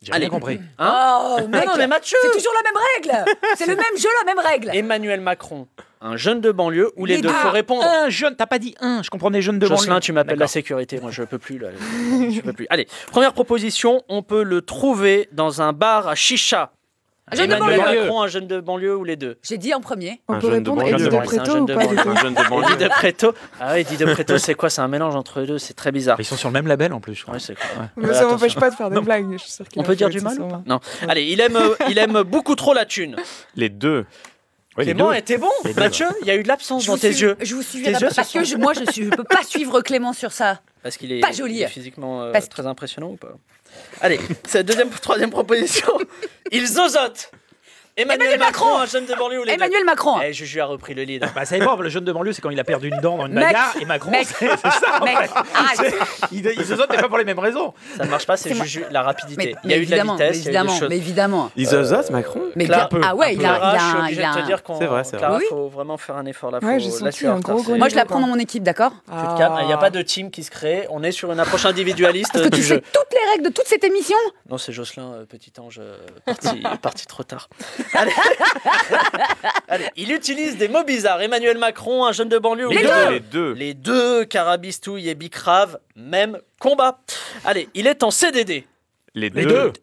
J'ai Allez. rien compris. Hein Oh, Mais mec, non, mais Mathieu c'est toujours la même règle C'est le même jeu, la même règle Emmanuel Macron, un jeune de banlieue ou les, Les deux? deux. Faut répondre. Un jeune, t'as pas dit un, je comprenais jeune devant Jocelyn, tu m'appelles la sécurité. Moi, je peux plus. Là. Je peux plus. Allez, première proposition. On peut le trouver dans un bar à chicha. Un jeune de Emmanuel banlieue. Macron, un jeune de banlieue ou les deux J'ai dit en premier. On Un peut jeune de répondre banlieue. Eddie de un Preto jeune ou de pas du banlieue. tout Un jeune de banlieue. Eddie de Preto. Ah oui, Eddie de Preto, c'est quoi? C'est un mélange entre les deux. C'est très bizarre. Ils sont sur le même label en plus, je crois. Ouais, c'est quoi? Mais Ouais, ça attention. m'empêche pas de faire des blagues. Je suis qu'il On a peut dire du mal ou sûrement. pas? Non. Allez, il aime, euh, il aime beaucoup trop la thune. Les deux. Les Clément deux. était bon? Les deux. Mathieu, il y a eu de l'absence Je dans vous tes suis- yeux. Je vous Tes suivrai yeux pas se parce que je- moi, je suis, je peux pas suivre Clément sur ça. Parce qu'il est, Pas joli. il est physiquement euh, Parce que- très impressionnant ou pas? Allez, c'est la deuxième, troisième proposition. Il zozote. Emmanuel, Emmanuel Macron, Macron. un jeune de banlieue ou les Emmanuel Macron. deux Eh, Juju a repris le lead. Bah, ça dépend, le jeune de banlieue, c'est quand il a perdu une dent dans une Mec, bagarre, et Macron, mec, c'est c'est ça. en Mec, fait. arrête. Il, il se saute, mais pas pour les mêmes raisons. Ça ne marche pas, c'est C'est moi. Juju, la rapidité. Mais, il y a eu de la évidemment, vitesse, mais il y a eu évidemment, choses. mais évidemment. Ils zozotent, Macron Mais Clara, bien- ah ouais, il a, Clara, je suis a, un- obligé il a de te un- dire qu'on C'est vrai, c'est Clara, vrai. faut vraiment faire un effort là. Ouais, faut- j'ai là, senti c'est en un retard, gros, c'est- gros Moi, je la prends dans mon équipe, d'accord Tu te calmes, il n'y a pas de team qui se crée. On est sur une approche individualiste Parce que du tu jeu. sais toutes les règles de toute cette émission Non, c'est Jocelyn, euh, petit ange, euh, parti, parti trop tard. Allez. Allez, il utilise des mots bizarres. Emmanuel Macron, un jeune de banlieue. ou Les les deux. Les deux. Les deux, Carabistouille et Bicrave, même combat. Allez, il est en CDD. Les Les deux.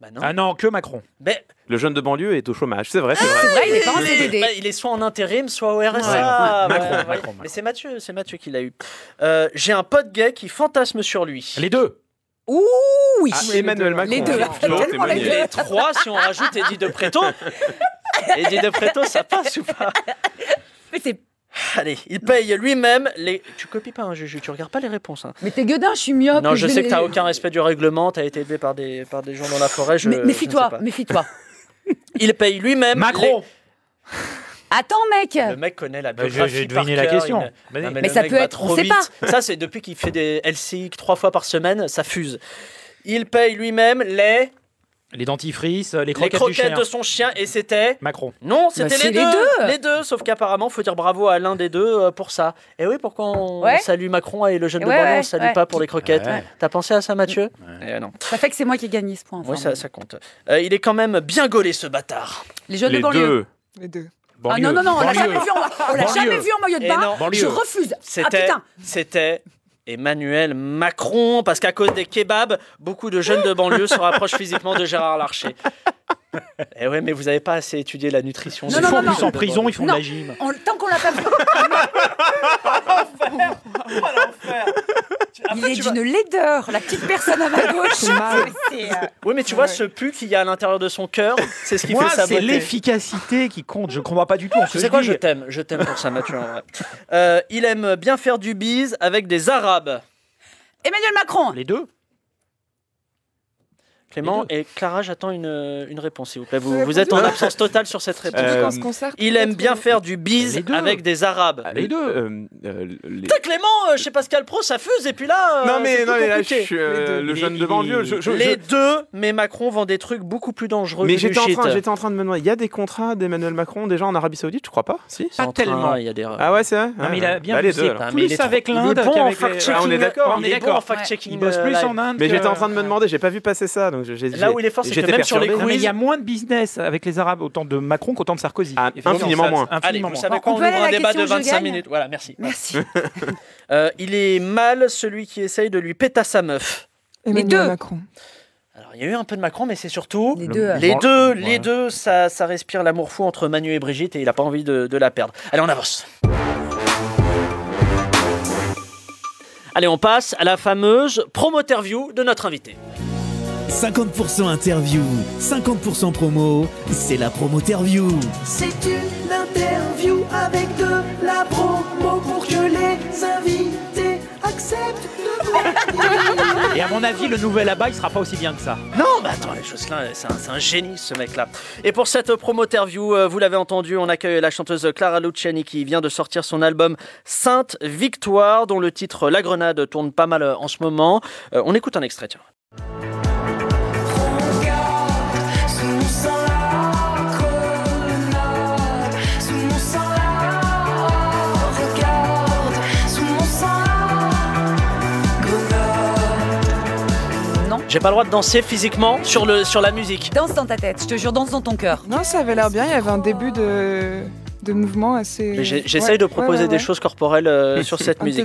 Bah non. Ah non, que Macron. Mais, Le jeune de banlieue est au chômage, c'est vrai, c'est C'est vrai. il est pas en mais- CDD. bah, il est soit en intérim, soit au RSA. Ouais, Ouais, Macron, ouais, Macron, ouais. Macron. Mais c'est Mathieu, c'est Mathieu qui l'a eu. Euh, J'ai un pote gay qui fantasme sur lui. Les deux. Ouh, oui. Ah, Emmanuel Macron. Les deux, les. Les trois, si on rajoute Eddie de Preto. Eddie de Preto, ça passe ou pas Mais c'est- Allez, il paye lui-même les. Tu copies pas, hein, Juju, tu regardes pas les réponses. hein. mais t'es gueudin, je suis myope. Non, je sais que t'as aucun respect du règlement, t'as été élevé par des, par des gens dans la forêt. Je, Méfie-toi, méfie-toi. Il paye lui-même. Macron. Attends, mec Le mec connaît la Bah, biographie j'ai par deviné la cœur, question. Non, Mais ça peut être- on trop sait vite. pas. Ça, c'est depuis qu'il fait des LCI trois fois par semaine, ça fuse. Il paye lui-même les, Les dentifrices, les les croquettes, du croquettes chien. de son chien et c'était. Macron. Non, c'était Bah, les, les deux. Les deux, sauf qu'apparemment, faut dire bravo à l'un des deux euh, pour ça. Et oui, pourquoi on Ouais. salue Macron et le jeune de Ouais, Bordeaux, on ouais, salue ouais. pas pour les croquettes Ouais. T'as pensé à ça, Mathieu Eh non. Ça fait que c'est moi qui ai gagné ce point. Oui, ça compte. Euh, il est quand même bien gaulé, ce bâtard. Les jeunes Les de banlieue. deux. Les deux. Ah non, non, non, on l'a jamais vu en, on l'a jamais vu en maillot de Et bain. Je refuse. Ah C'était, c'était Emmanuel Macron, parce qu'à cause des kebabs, beaucoup de jeunes de banlieue se rapprochent physiquement de Gérard Larcher. Eh ouais, mais vous n'avez pas assez étudié la nutrition. Non, non, Ils gens font non, plus en prison, ils font Non. de la gym. On- Tant qu'on l'a pas vu. Il est d'une laideur. La petite personne à ma gauche. C'est euh, Oui, mais tu vois, ce pu qu'il y a à l'intérieur de son cœur, c'est ce qui Moi, fait sa c'est beauté. l'efficacité qui compte. Je ne comprends pas du tout. en ce Tu que sais je quoi, dis. je t'aime, je t'aime pour ça, Mathieu. en vrai. Euh, il aime bien faire du bise avec des Arabes. Emmanuel Macron. Les deux Clément et Clara, j'attends une, une réponse, s'il vous plaît. Vous, êtes en absence totale sur cette réponse. Euh, il aime bien euh, faire du bise avec des Arabes. Les deux. Euh, euh, les- Clément, euh, chez Pascal Pro, ça fuse, et puis là. euh, Non mais, non, mais là, je suis euh, le jeune de banlieue. est- je- je- Les je- deux, mais Macron vend des trucs beaucoup plus dangereux. Mais que j'étais en, shit. train, j'étais en train de me demander, il y a des contrats d'Emmanuel Macron déjà en Arabie Saoudite, je crois pas? Si train, tellement. Il y a des. Ah ouais, c'est vrai? Non, mais il a bien bah, les deux, Plus avec l'Inde. Ah, on est d'accord. On est d'accord. fact-checking. Il bosse euh, plus en Inde. Mais j'étais en train de me demander, j'ai pas vu passer ça, donc Là où il est fort, c'est que j'étais même sur les mais il y a quiz. moins de business avec les Arabes, autant de Macron qu'autant de Sarkozy. Ah, infiniment moins. Allez, Infiniment vous moins. savez On quoi On ouvre un débat de question, je 25 gagne minutes. Voilà, merci. Merci. Euh, il est mal celui qui essaye de lui péter à sa meuf. Emmanuel deux. Macron. Alors, il y a eu un peu de Macron, mais c'est surtout. Les Le- deux. Les deux, ouais. les deux, ça, ça respire l'amour fou entre Manu et Brigitte et il a pas envie de, de la perdre. Allez, on avance. Allez, on passe à la fameuse promo-interview de notre invité. 50% interview, 50% promo, c'est la promo-interview. C'est une interview avec de la promo pour que les invités acceptent de venir. Et à mon avis, le nouvel abat, il sera pas aussi bien que ça. Non, bah attends, les Jocelyn, c'est un, un génie ce mec-là. Et pour cette promo-interview, euh, vous l'avez entendu, on accueille la chanteuse Clara Luciani qui vient de sortir son album Sainte Victoire, dont le titre La Grenade tourne pas mal euh, en ce moment. Euh, on écoute un extrait, tiens. J'ai pas le droit de danser physiquement sur, le, sur la musique. Danse dans ta tête. Je te jure, danse dans ton cœur. Non, ça avait l'air bien. Il y avait un début de, de mouvement assez. Mais j'ai- J'essaye Ouais, de proposer ouais, des ouais. choses corporelles euh, sur cette musique.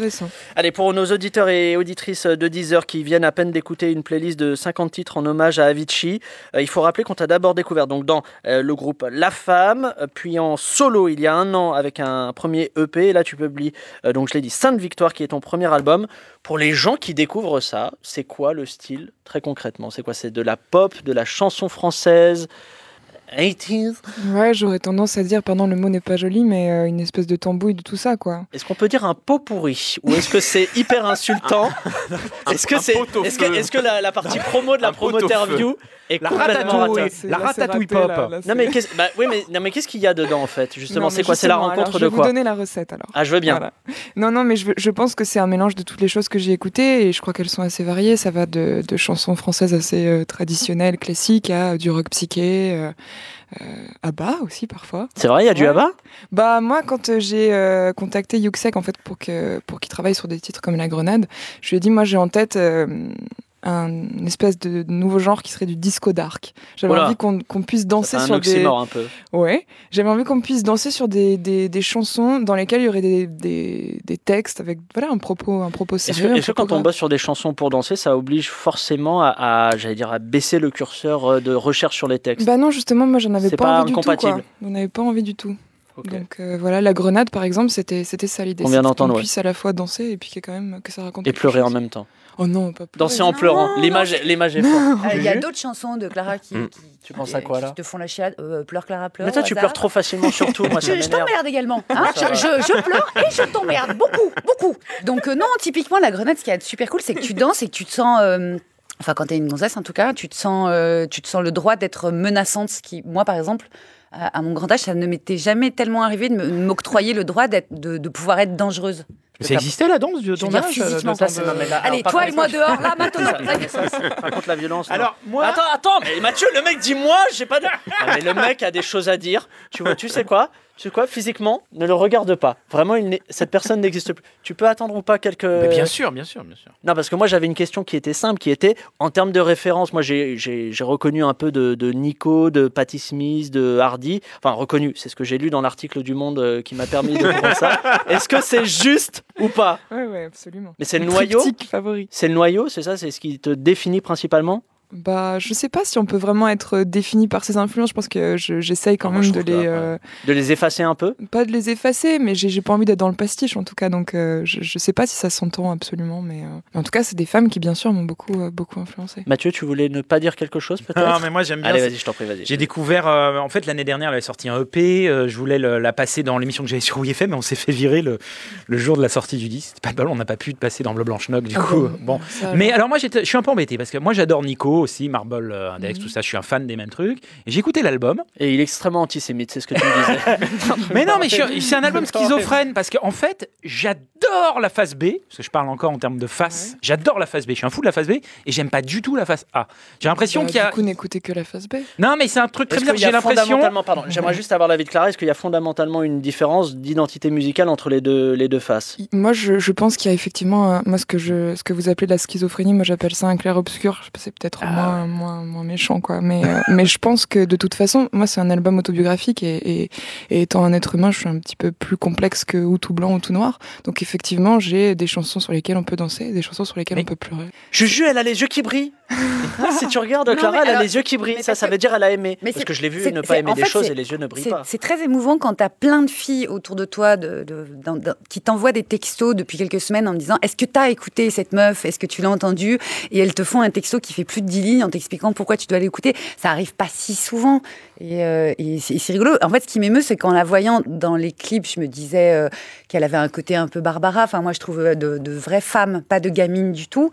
Allez, pour nos auditeurs et auditrices de 10 heures qui viennent à peine d'écouter une playlist de 50 titres en hommage à Avicii, euh, il faut rappeler qu'on t'a d'abord découvert donc dans euh, le groupe La Femme, puis en solo il y a un an avec un premier EP. Et là, tu publies, euh, donc je l'ai dit, Sainte Victoire qui est ton premier album. Pour les gens qui découvrent ça, c'est quoi le style très concrètement? C'est quoi? C'est de la pop, de la chanson française? 80s Ouais, j'aurais tendance à dire, pardon, le mot n'est pas joli, mais euh, une espèce de tambouille de tout ça, quoi. Est-ce qu'on peut dire un pot pourri? Ou est-ce que c'est hyper insultant? Est-ce que, c'est, est-ce que, feu. est-ce que la, la partie promo de la au promo-interview est La complètement ratatouille. ratée? La ratatouille pop. là, là, Non mais, qu'est-ce, bah, oui, mais, non mais qu'est-ce qu'il y a dedans en fait? Justement, Non, c'est quoi? C'est la rencontre alors, de Je vais quoi vous donner la recette alors. Ah, je veux bien. Voilà. Non, non, mais je, pense que c'est un mélange de toutes les choses que j'ai écoutées et je crois qu'elles sont assez variées. Ça va de, de chansons françaises assez euh, traditionnelles, classiques, à du rock psyché, euh, euh, à bas aussi parfois. C'est vrai, il y a du Ouais. ABBA? Bah moi, quand euh, j'ai euh, contacté Yuxek en fait pour que pour qu'il travaille sur des titres comme La Grenade, je lui ai dit moi j'ai en tête euh, un une espèce de nouveau genre qui serait du disco dark. J'avais envie qu'on puisse danser un sur des oxymore un peu. Ouais, j'avais envie qu'on puisse danser sur des, des, des chansons dans lesquelles il y aurait des, des, des textes avec voilà un propos un propos sérieux. que, est-ce que quand on bosse sur des chansons pour danser, ça oblige forcément à, à, j'allais dire, à baisser le curseur euh, de recherche sur les textes? Bah non, justement, moi j'en avais pas, pas envie du tout. Quoi. J'en avais pas envie du tout. Donc euh, voilà, la grenade par exemple, c'était c'était ça l'idée. On vient d'entendre, qu'on ouais. puisse à la fois danser et puis ait quand même que ça raconte. Et pleurer en même temps. Oh non, pas pleurer. Danser en pleurant. L'image, l'image est forte. Euh, Il y a d'autres chansons de Clara qui, Mm. qui- Tu penses à quoi, qui là te font la chiade. Euh, pleure Clara pleure. Mais toi, tu hasard. pleures trop facilement sur tout. Moi, Je, je t'emmerde également. hein. Je, je- je pleure et je t'emmerde beaucoup, beaucoup. Donc euh, non, typiquement la grenade, ce qui est super cool, c'est que tu danses et que tu te sens. euh, Enfin, quand t'es une gonzesse, en tout cas, tu te sens, euh, tu te sens le droit d'être menaçante. Ce qui, moi, par exemple, à, à mon grand âge, ça ne m'était jamais tellement arrivé de m'octroyer le droit de pouvoir être dangereuse. Ça existait la danse physiquement. temps c'est- de- non, mais là, Allez, par toi et contre, moi dehors, là, maintenant. Ça, c'est- Par contre, la violence. non. Alors, moi- Attends, attends, mais Mathieu, le mec dit moi, j'ai pas de. Non, mais le mec a des choses à dire. Tu vois, tu sais quoi? Tu sais quoi Physiquement, ne le regarde pas. Vraiment, il n'est- cette personne n'existe plus. Tu peux attendre ou pas quelques. Mais bien sûr, bien sûr, bien sûr. Non, parce que moi j'avais une question qui était simple, qui était en termes de référence. Moi j'ai- reconnu un peu de, de Nico, de Patti Smith, de Hardy. Enfin, reconnu, c'est ce que j'ai lu dans l'article du Monde euh, qui m'a permis de voir ça. Est-ce que c'est juste ou pas? Ouais, ouais, absolument. Mais c'est le noyau? favori. C'est le noyau, c'est ça? C'est ce qui te définit principalement? Bah, je sais pas si on peut vraiment être défini par ces influences. Je pense que je- j'essaye quand Ah, moi, même je de les, euh, De les effacer un peu pas de les effacer, mais j'ai pas envie d'être dans le pastiche en tout cas. Donc, euh, je, je sais pas si ça s'entend absolument, mais, euh, en tout cas, c'est des femmes qui bien sûr m'ont beaucoup, euh, beaucoup influencé. Mathieu, tu voulais ne pas dire quelque chose peut-être? Non, mais moi j'aime bien. Allez, vas-y, je t'en prie, vas-y. J'ai découvert, euh, en fait, l'année dernière, elle avait sorti un EP. euh, je voulais le- la passer dans l'émission que j'avais sur WFM, mais on s'est fait virer le, le jour de la sortie du disque. C'était pas de ballon, on n'a pas pu passer dans Bleu Blanche Nog, du Ah coup. bon, euh, bon. ça, Mais alors. moi, je suis un peu embêté parce que moi, j'adore Nico aussi, Marble euh, Index, Mhm. tout ça. Je suis un fan des mêmes trucs. Et j'ai écouté l'album. Et il est extrêmement antisémite, c'est ce que tu me disais. Mais non, mais c'est un album schizophrène parce qu'en fait, j'adore la face B, parce que je parle encore en termes de face. J'adore la face B. Je suis un fou de la face B et j'aime pas du tout la face A. J'ai l'impression Bah, qu'il y a. Du coup, n'écoutez que la phase B. Non, mais c'est un truc très bizarre. J'ai a l'impression. pardon, j'aimerais juste avoir l'avis de Clara, est-ce qu'il y a fondamentalement une différence d'identité musicale entre les deux, les deux faces? Moi, je, je pense qu'il y a effectivement, euh, moi, ce que, je, ce que vous appelez la schizophrénie, moi, j'appelle ça un clair-obscur. Je sais pas, C'est peut-être Ah moins, moins, moins méchant, quoi. Mais, euh, mais je pense que de toute façon, moi, c'est un album autobiographique et, et, et étant un être humain, je suis un petit peu plus complexe que ou tout blanc ou tout noir. Donc, effectivement, j'ai des chansons sur lesquelles on peut danser, des chansons sur lesquelles on peut pleurer. Juju, elle a les yeux qui brillent. Si tu regardes Clara, elle a alors- les yeux qui brillent. Ça, ça veut dire elle a aimé. Mais Parce que je l'ai vu ne pas aimer des fait, choses et les yeux ne brillent pas. C'est très émouvant quand tu as plein de filles autour de toi de, de- qui t'envoient des textos depuis quelques semaines en me disant Est-ce que tu as écouté cette meuf? Est-ce que tu l'as entendue? Et elles te font un texto qui fait plus de 10 lignes en t'expliquant pourquoi tu dois l'écouter. Ça arrive pas si souvent. Et, euh, et c'est rigolo. En fait, ce qui m'émeut, c'est qu'en la voyant dans les clips, je me disais euh, qu'elle avait un côté un peu Barbara. Enfin, moi, je trouve euh, de, de vraie femme, pas de gamine du tout.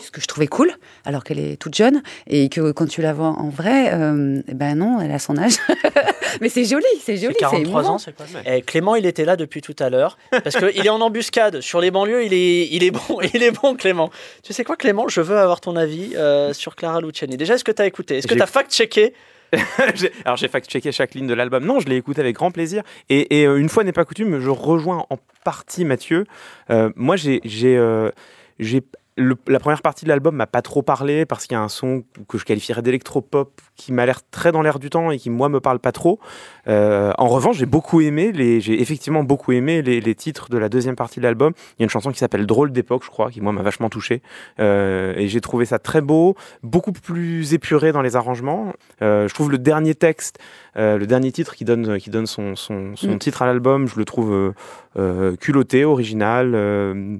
Ce que je trouvais cool, alors qu'elle est toute jeune, et que quand tu la vois en vrai, euh, eh ben non, elle a son âge. Mais c'est joli, c'est joli, C'est c'est 43 émouvant. ans, c'est quoi Eh, Clément, il était là depuis tout à l'heure parce qu'il est en embuscade sur les banlieues. Il est, il est bon, il est bon, Clément. Tu sais quoi, Clément Je veux avoir ton avis euh, sur Clara Luciani. Déjà, est-ce que tu as écouté? Est-ce que tu as fact-checké? Alors j'ai fact-checké chaque ligne de l'album. Non, je l'ai écouté avec grand plaisir. Et, et, euh, une fois n'est pas coutume, je rejoins en partie Mathieu. Euh, moi, j'ai, j'ai, euh, j'ai la première partie de l'album m'a pas trop parlé parce qu'il y a un son que je qualifierais d'électropop qui m'a l'air très dans l'air du temps et qui moi me parle pas trop. Euh, en revanche, j'ai beaucoup aimé j'ai effectivement beaucoup aimé les, les titres de la deuxième partie de l'album. Il y a une chanson qui s'appelle Drôle d'époque, je crois, qui moi m'a vachement touché Euh, et j'ai trouvé ça très beau, beaucoup plus épuré dans les arrangements. Euh, je trouve le dernier texte, euh, le dernier titre qui donne qui donne son son, son Mm. titre à l'album, je le trouve euh, euh, culotté, original. euh,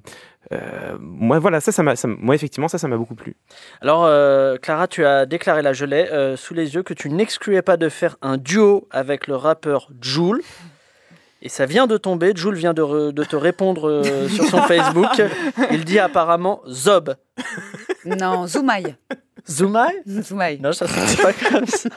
euh, moi, voilà, ça, ça moi, effectivement, ça, ça m'a beaucoup plu. Alors, euh, Clara, tu as déclaré la gelée euh, sous les yeux que tu n'excluais pas de faire un duo avec le rappeur Joule. Et ça vient de tomber. Joule vient de, re- de te répondre euh, sur son Facebook. Il dit apparemment Zob. Non, Zoumaï. Zoumaï Zoumaï. Non, ça se dit pas comme ça.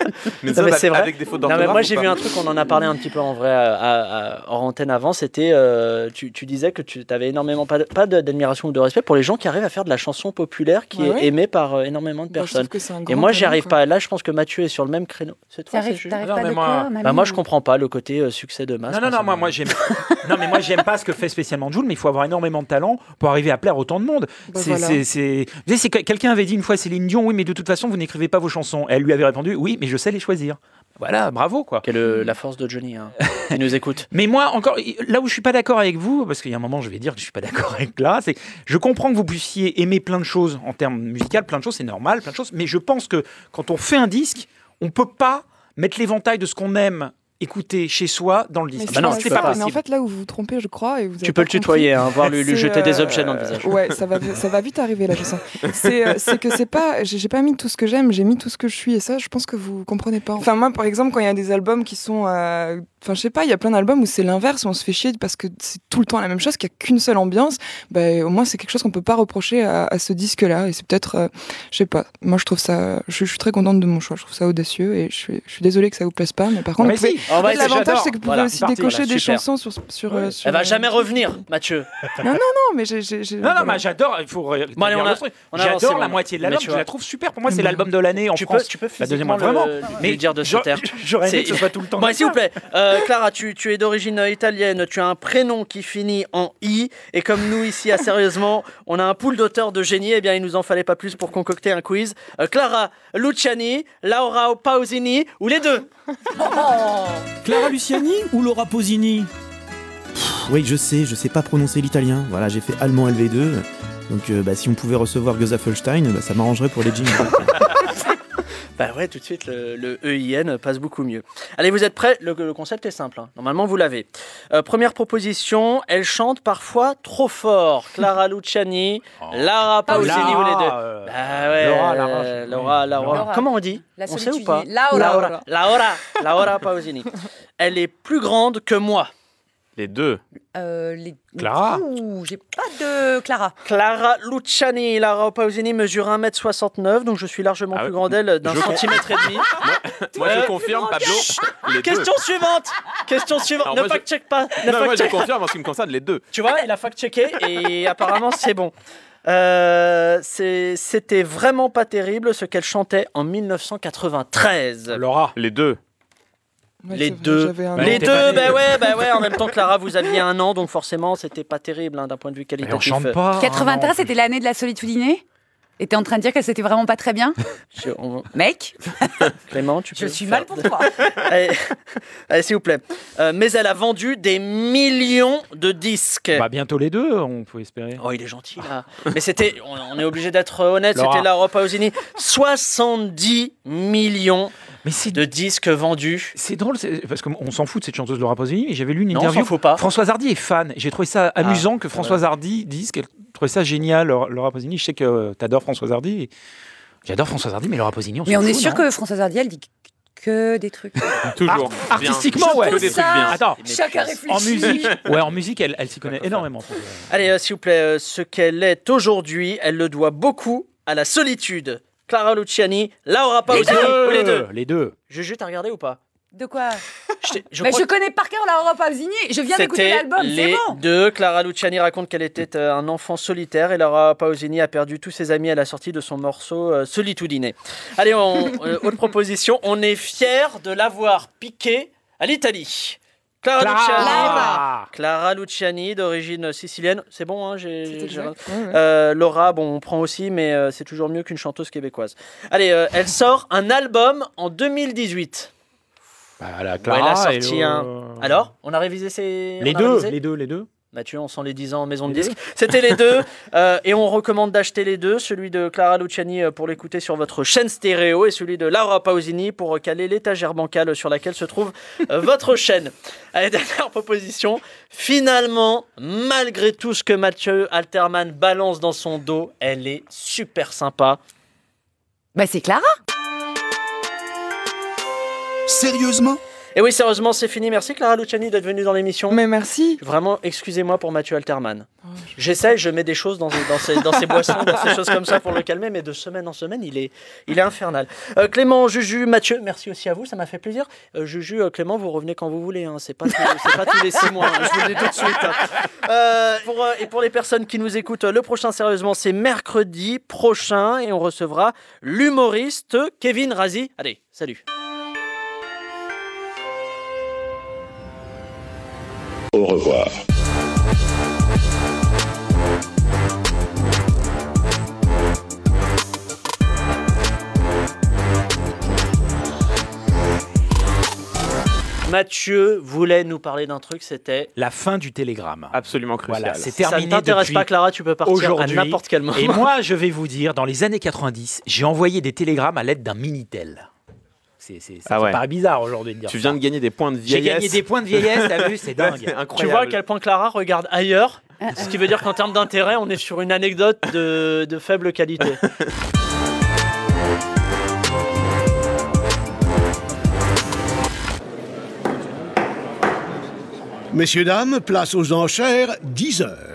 Mais Non, c'est vrai. avec des fautes Non, mais moi j'ai vu un truc, on en a parlé un petit peu en vrai à, à- à- hors antenne avant. C'était, euh, tu, tu disais que tu avais énormément pas, d'admiration ou de respect pour les gens qui arrivent à faire de la chanson populaire qui Ouais, est ouais. aimée par euh, énormément de Bah, je personnes. Et moi j'y arrive quoi. pas. Là, je pense que Mathieu est sur le même créneau. C'est toi, c'est Bah, moi je comprends pas le côté euh, succès de masse. Non, non, non, moi, moi j'aime. non, mais moi j'aime pas ce que fait spécialement Jules, mais il faut avoir énormément de talent pour arriver à plaire autant de monde. Bah, c'est, voilà. c'est, c'est- Vous savez, c'est que- quelqu'un avait dit une fois Céline Dion, oui, mais de toute façon vous n'écrivez pas vos chansons. Elle lui avait répondu, oui, mais je sais les choisir. Voilà, bravo quoi. Quelle est la force de Johnny hein, qui nous écoute. Mais moi, encore, là où je suis pas d'accord avec vous, parce qu'il y a un moment, je vais dire que je suis pas d'accord avec là, c'est que je comprends que vous puissiez aimer plein de choses en termes musicaux, plein de choses, c'est normal, plein de choses, mais je pense que quand on fait un disque, on peut pas mettre l'éventail de ce qu'on aime écouter chez soi dans le Mais disque. si, Bah non, mais pas mais possible. en fait, là où vous vous trompez, je crois, et vous Tu peux pas le tutoyer, hein, voir lui, jeter des objets dans le visage. Ouais, ça va, ça va vite arriver là, je sens. C'est, euh, c'est que c'est pas, j'ai pas mis tout ce que j'aime, j'ai mis tout ce que je suis, et ça, je pense que vous comprenez pas. Enfin, moi, par exemple, quand il y a des albums qui sont, euh, enfin, je sais pas, il y a plein d'albums où c'est l'inverse, où on se fait chier parce que c'est tout le temps la même chose, qu'il y a qu'une seule ambiance. Ben, au moins, c'est quelque chose qu'on peut pas reprocher à, à ce disque-là, et c'est peut-être, euh, je sais pas. Moi, je trouve ça, je, je suis très contente de mon choix. Je trouve ça audacieux, et je suis, je suis désolée que ça vous plaise pas, mais par contre, Mais vous si, en l'avantage, c'est que vous Voilà, pouvez aussi parti, décocher voilà, des super. chansons sur, sur, euh, sur, Elle va euh, jamais revenir, Mathieu. non, non, non, mais j'ai. j'ai- j'ai- Non, non, voilà. mais j'adore. Il faut. Bon, allez, on a- on J'adore la moitié de l'album. Je la trouve super. Pour moi, c'est l'album de l'année en tu France. Peux, tu peux la deuxième vraiment. Mais lui dire de se j'aurais- taire. J'aurais aimé que ce soit tout le temps. Bon, s'il vous plaît, euh, Clara, tu, es d'origine italienne, tu as un prénom qui finit en I, et comme nous ici à Sérieusement, on a un pool d'auteurs de génie, et bien il nous en fallait pas plus pour concocter un quiz. Euh, Clara Luciani, Laura Pausini, ou les deux Clara Luciani ou Laura Posini Pff, Oui, je sais, je sais pas prononcer l'italien. Voilà, j'ai fait allemand LV2. Donc, euh, bah, si on pouvait recevoir Gözafelstein, bah, ça m'arrangerait pour les jingles. Bah ouais, tout de suite, le, le EIN passe beaucoup mieux. Allez, vous êtes prêts? Le, le concept est simple. hein. Normalement, vous l'avez. Euh, première proposition, elle chante parfois trop fort. Clara Luciani, Lara Pausini Lara, ou les deux euh, Bah ouais, Laura, Lara, euh, Laura, Laura. Laura. Comment on dit? La On sait ou pas? Laura. Laura, Laura, Laura Pausini. Elle est plus grande que moi. Les deux. Euh, les... Clara. Ouh, j'ai pas de Clara. Clara Luciani, Lara Pausini mesure 1m69, donc je suis largement Ah plus ouais. grand d'elle d'un centimètre et demi. Moi, Euh, je confirme, Pablo. Les deux. Question suivante Question suivante Alors, Ne fact-check pas Ne Non, moi, je confirme en ce qui me concerne les deux. Tu vois, il a fact-checké et apparemment c'est bon. Euh, C'était vraiment pas terrible ce qu'elle chantait en 1993. Laura. Les deux. Ouais, Les vrai, deux. Bah, Les deux, bah né. ouais, bah ouais. En même temps, Clara, vous aviez un an, donc forcément, c'était pas terrible hein, d'un point de vue Mais qualitatif. on chante pas. 93, hein, c'était l'année de la solitudinée Et t'es en train de dire que c'était vraiment pas très bien Je- on- Mec, Clément, tu je peux suis faire- mal pour toi. Allez, allez, s'il vous plaît. Euh, mais elle a vendu des millions de disques. Bah, bientôt les deux, on peut espérer. Oh, il est gentil là. Mais c'était, on, on est obligé d'être honnête, Laura. c'était la Pausini. 70 millions Mais c'est de disques vendus. C'est drôle, parce qu'on s'en fout de cette chanteuse Laura Pausini, mais j'avais lu une Non, interview. s'en fout pas. Françoise Hardy est fan. J'ai trouvé ça amusant que Françoise Hardy dise qu'elle trouvait ça génial, Laura, Pausini. Je sais que tu adores Françoise Hardy. et J'adore Françoise Hardy, mais Laura Pausini, on Mais on est sûr non que Françoise Hardy, elle dit que des trucs. Toujours. Art- Bien. artistiquement, ouais. Que des trucs bien. Attends, Chacun en réfléchit. musique, ouais, en musique, elle, elle s'y connaît énormément. Allez, euh, s'il vous plaît, euh, ce qu'elle est aujourd'hui, elle le doit beaucoup à la solitude. Clara Luciani, Laura Pausini, ou les deux. Les deux. Juju, t'as regardé ou pas De quoi Je, Mais crois je connais par cœur Laura Pausini. Je viens d'écouter l'album, c'est les bon. deux. Clara Luciani raconte qu'elle était euh, un enfant solitaire et Laura Pausini a perdu tous ses amis à la sortie de son morceau euh, Solitudine. Allez, on, euh, autre proposition. On est fiers de l'avoir piqué à l'Italie. Clara, Luciani. Clara. Luciani, d'origine sicilienne. C'est bon, hein j'ai-. Euh, Laura, bon, on prend aussi, mais euh, c'est toujours mieux qu'une chanteuse québécoise. Allez, euh, elle sort un album en 2018. Bah, la Ouais, Clara elle a sorti et le- un. Alors, on a révisé ces. Les on a deux, révisé les deux, les deux. Mathieu, on sent les 10 ans en maison de disque. C'était les deux. euh, et on recommande d'acheter les deux. Celui de Clara Luciani euh, pour l'écouter sur votre chaîne stéréo et celui de Laura Pausini pour caler l'étagère bancale sur laquelle se trouve euh, votre chaîne. Allez, dernière proposition. Finalement, malgré tout ce que Mathieu Alterman balance dans son dos, elle est super sympa. Bah c'est Clara. Sérieusement? Et oui, sérieusement, c'est fini. Merci Clara Luciani d'être venue dans l'émission. Mais merci. Vraiment, excusez-moi pour Mathieu Alterman. J'essaie, je mets des choses dans, dans, ses, dans ses boissons, dans ces choses comme ça pour le calmer, mais de semaine en semaine, il est, il est infernal. Euh, Clément, Juju, Mathieu, merci aussi à vous, ça m'a fait plaisir. Euh, Juju, euh, Clément, vous revenez quand vous voulez, hein, c'est pas, pas tous les six mois, hein, je vous le dis tout de suite. hein. Euh, pour, euh, et pour les personnes qui nous écoutent, euh, le prochain, sérieusement, c'est mercredi prochain et on recevra l'humoriste Kevin Razi. Allez, salut. Au revoir. Mathieu voulait nous parler d'un truc, c'était La fin du télégramme. Absolument crucial. Voilà, c'est Si ça ne terminé t'intéresse depuis pas, Clara, tu peux partir à aujourd'hui. n'importe quel moment. Et moi, je vais vous dire, dans les années 90, j'ai envoyé des télégrammes à l'aide d'un Minitel. C'est, c'est- Ah ça ouais. paraît bizarre aujourd'hui de dire Tu ça. viens de gagner des points de J'ai vieillesse. gagné des points de vieillesse, t'as vu, c'est dingue. C'est Tu incroyable. vois à quel point Clara regarde ailleurs, ce qui veut dire qu'en termes d'intérêt, on est sur une anecdote de, de faible qualité. Messieurs, dames, place aux enchères, 10 heures.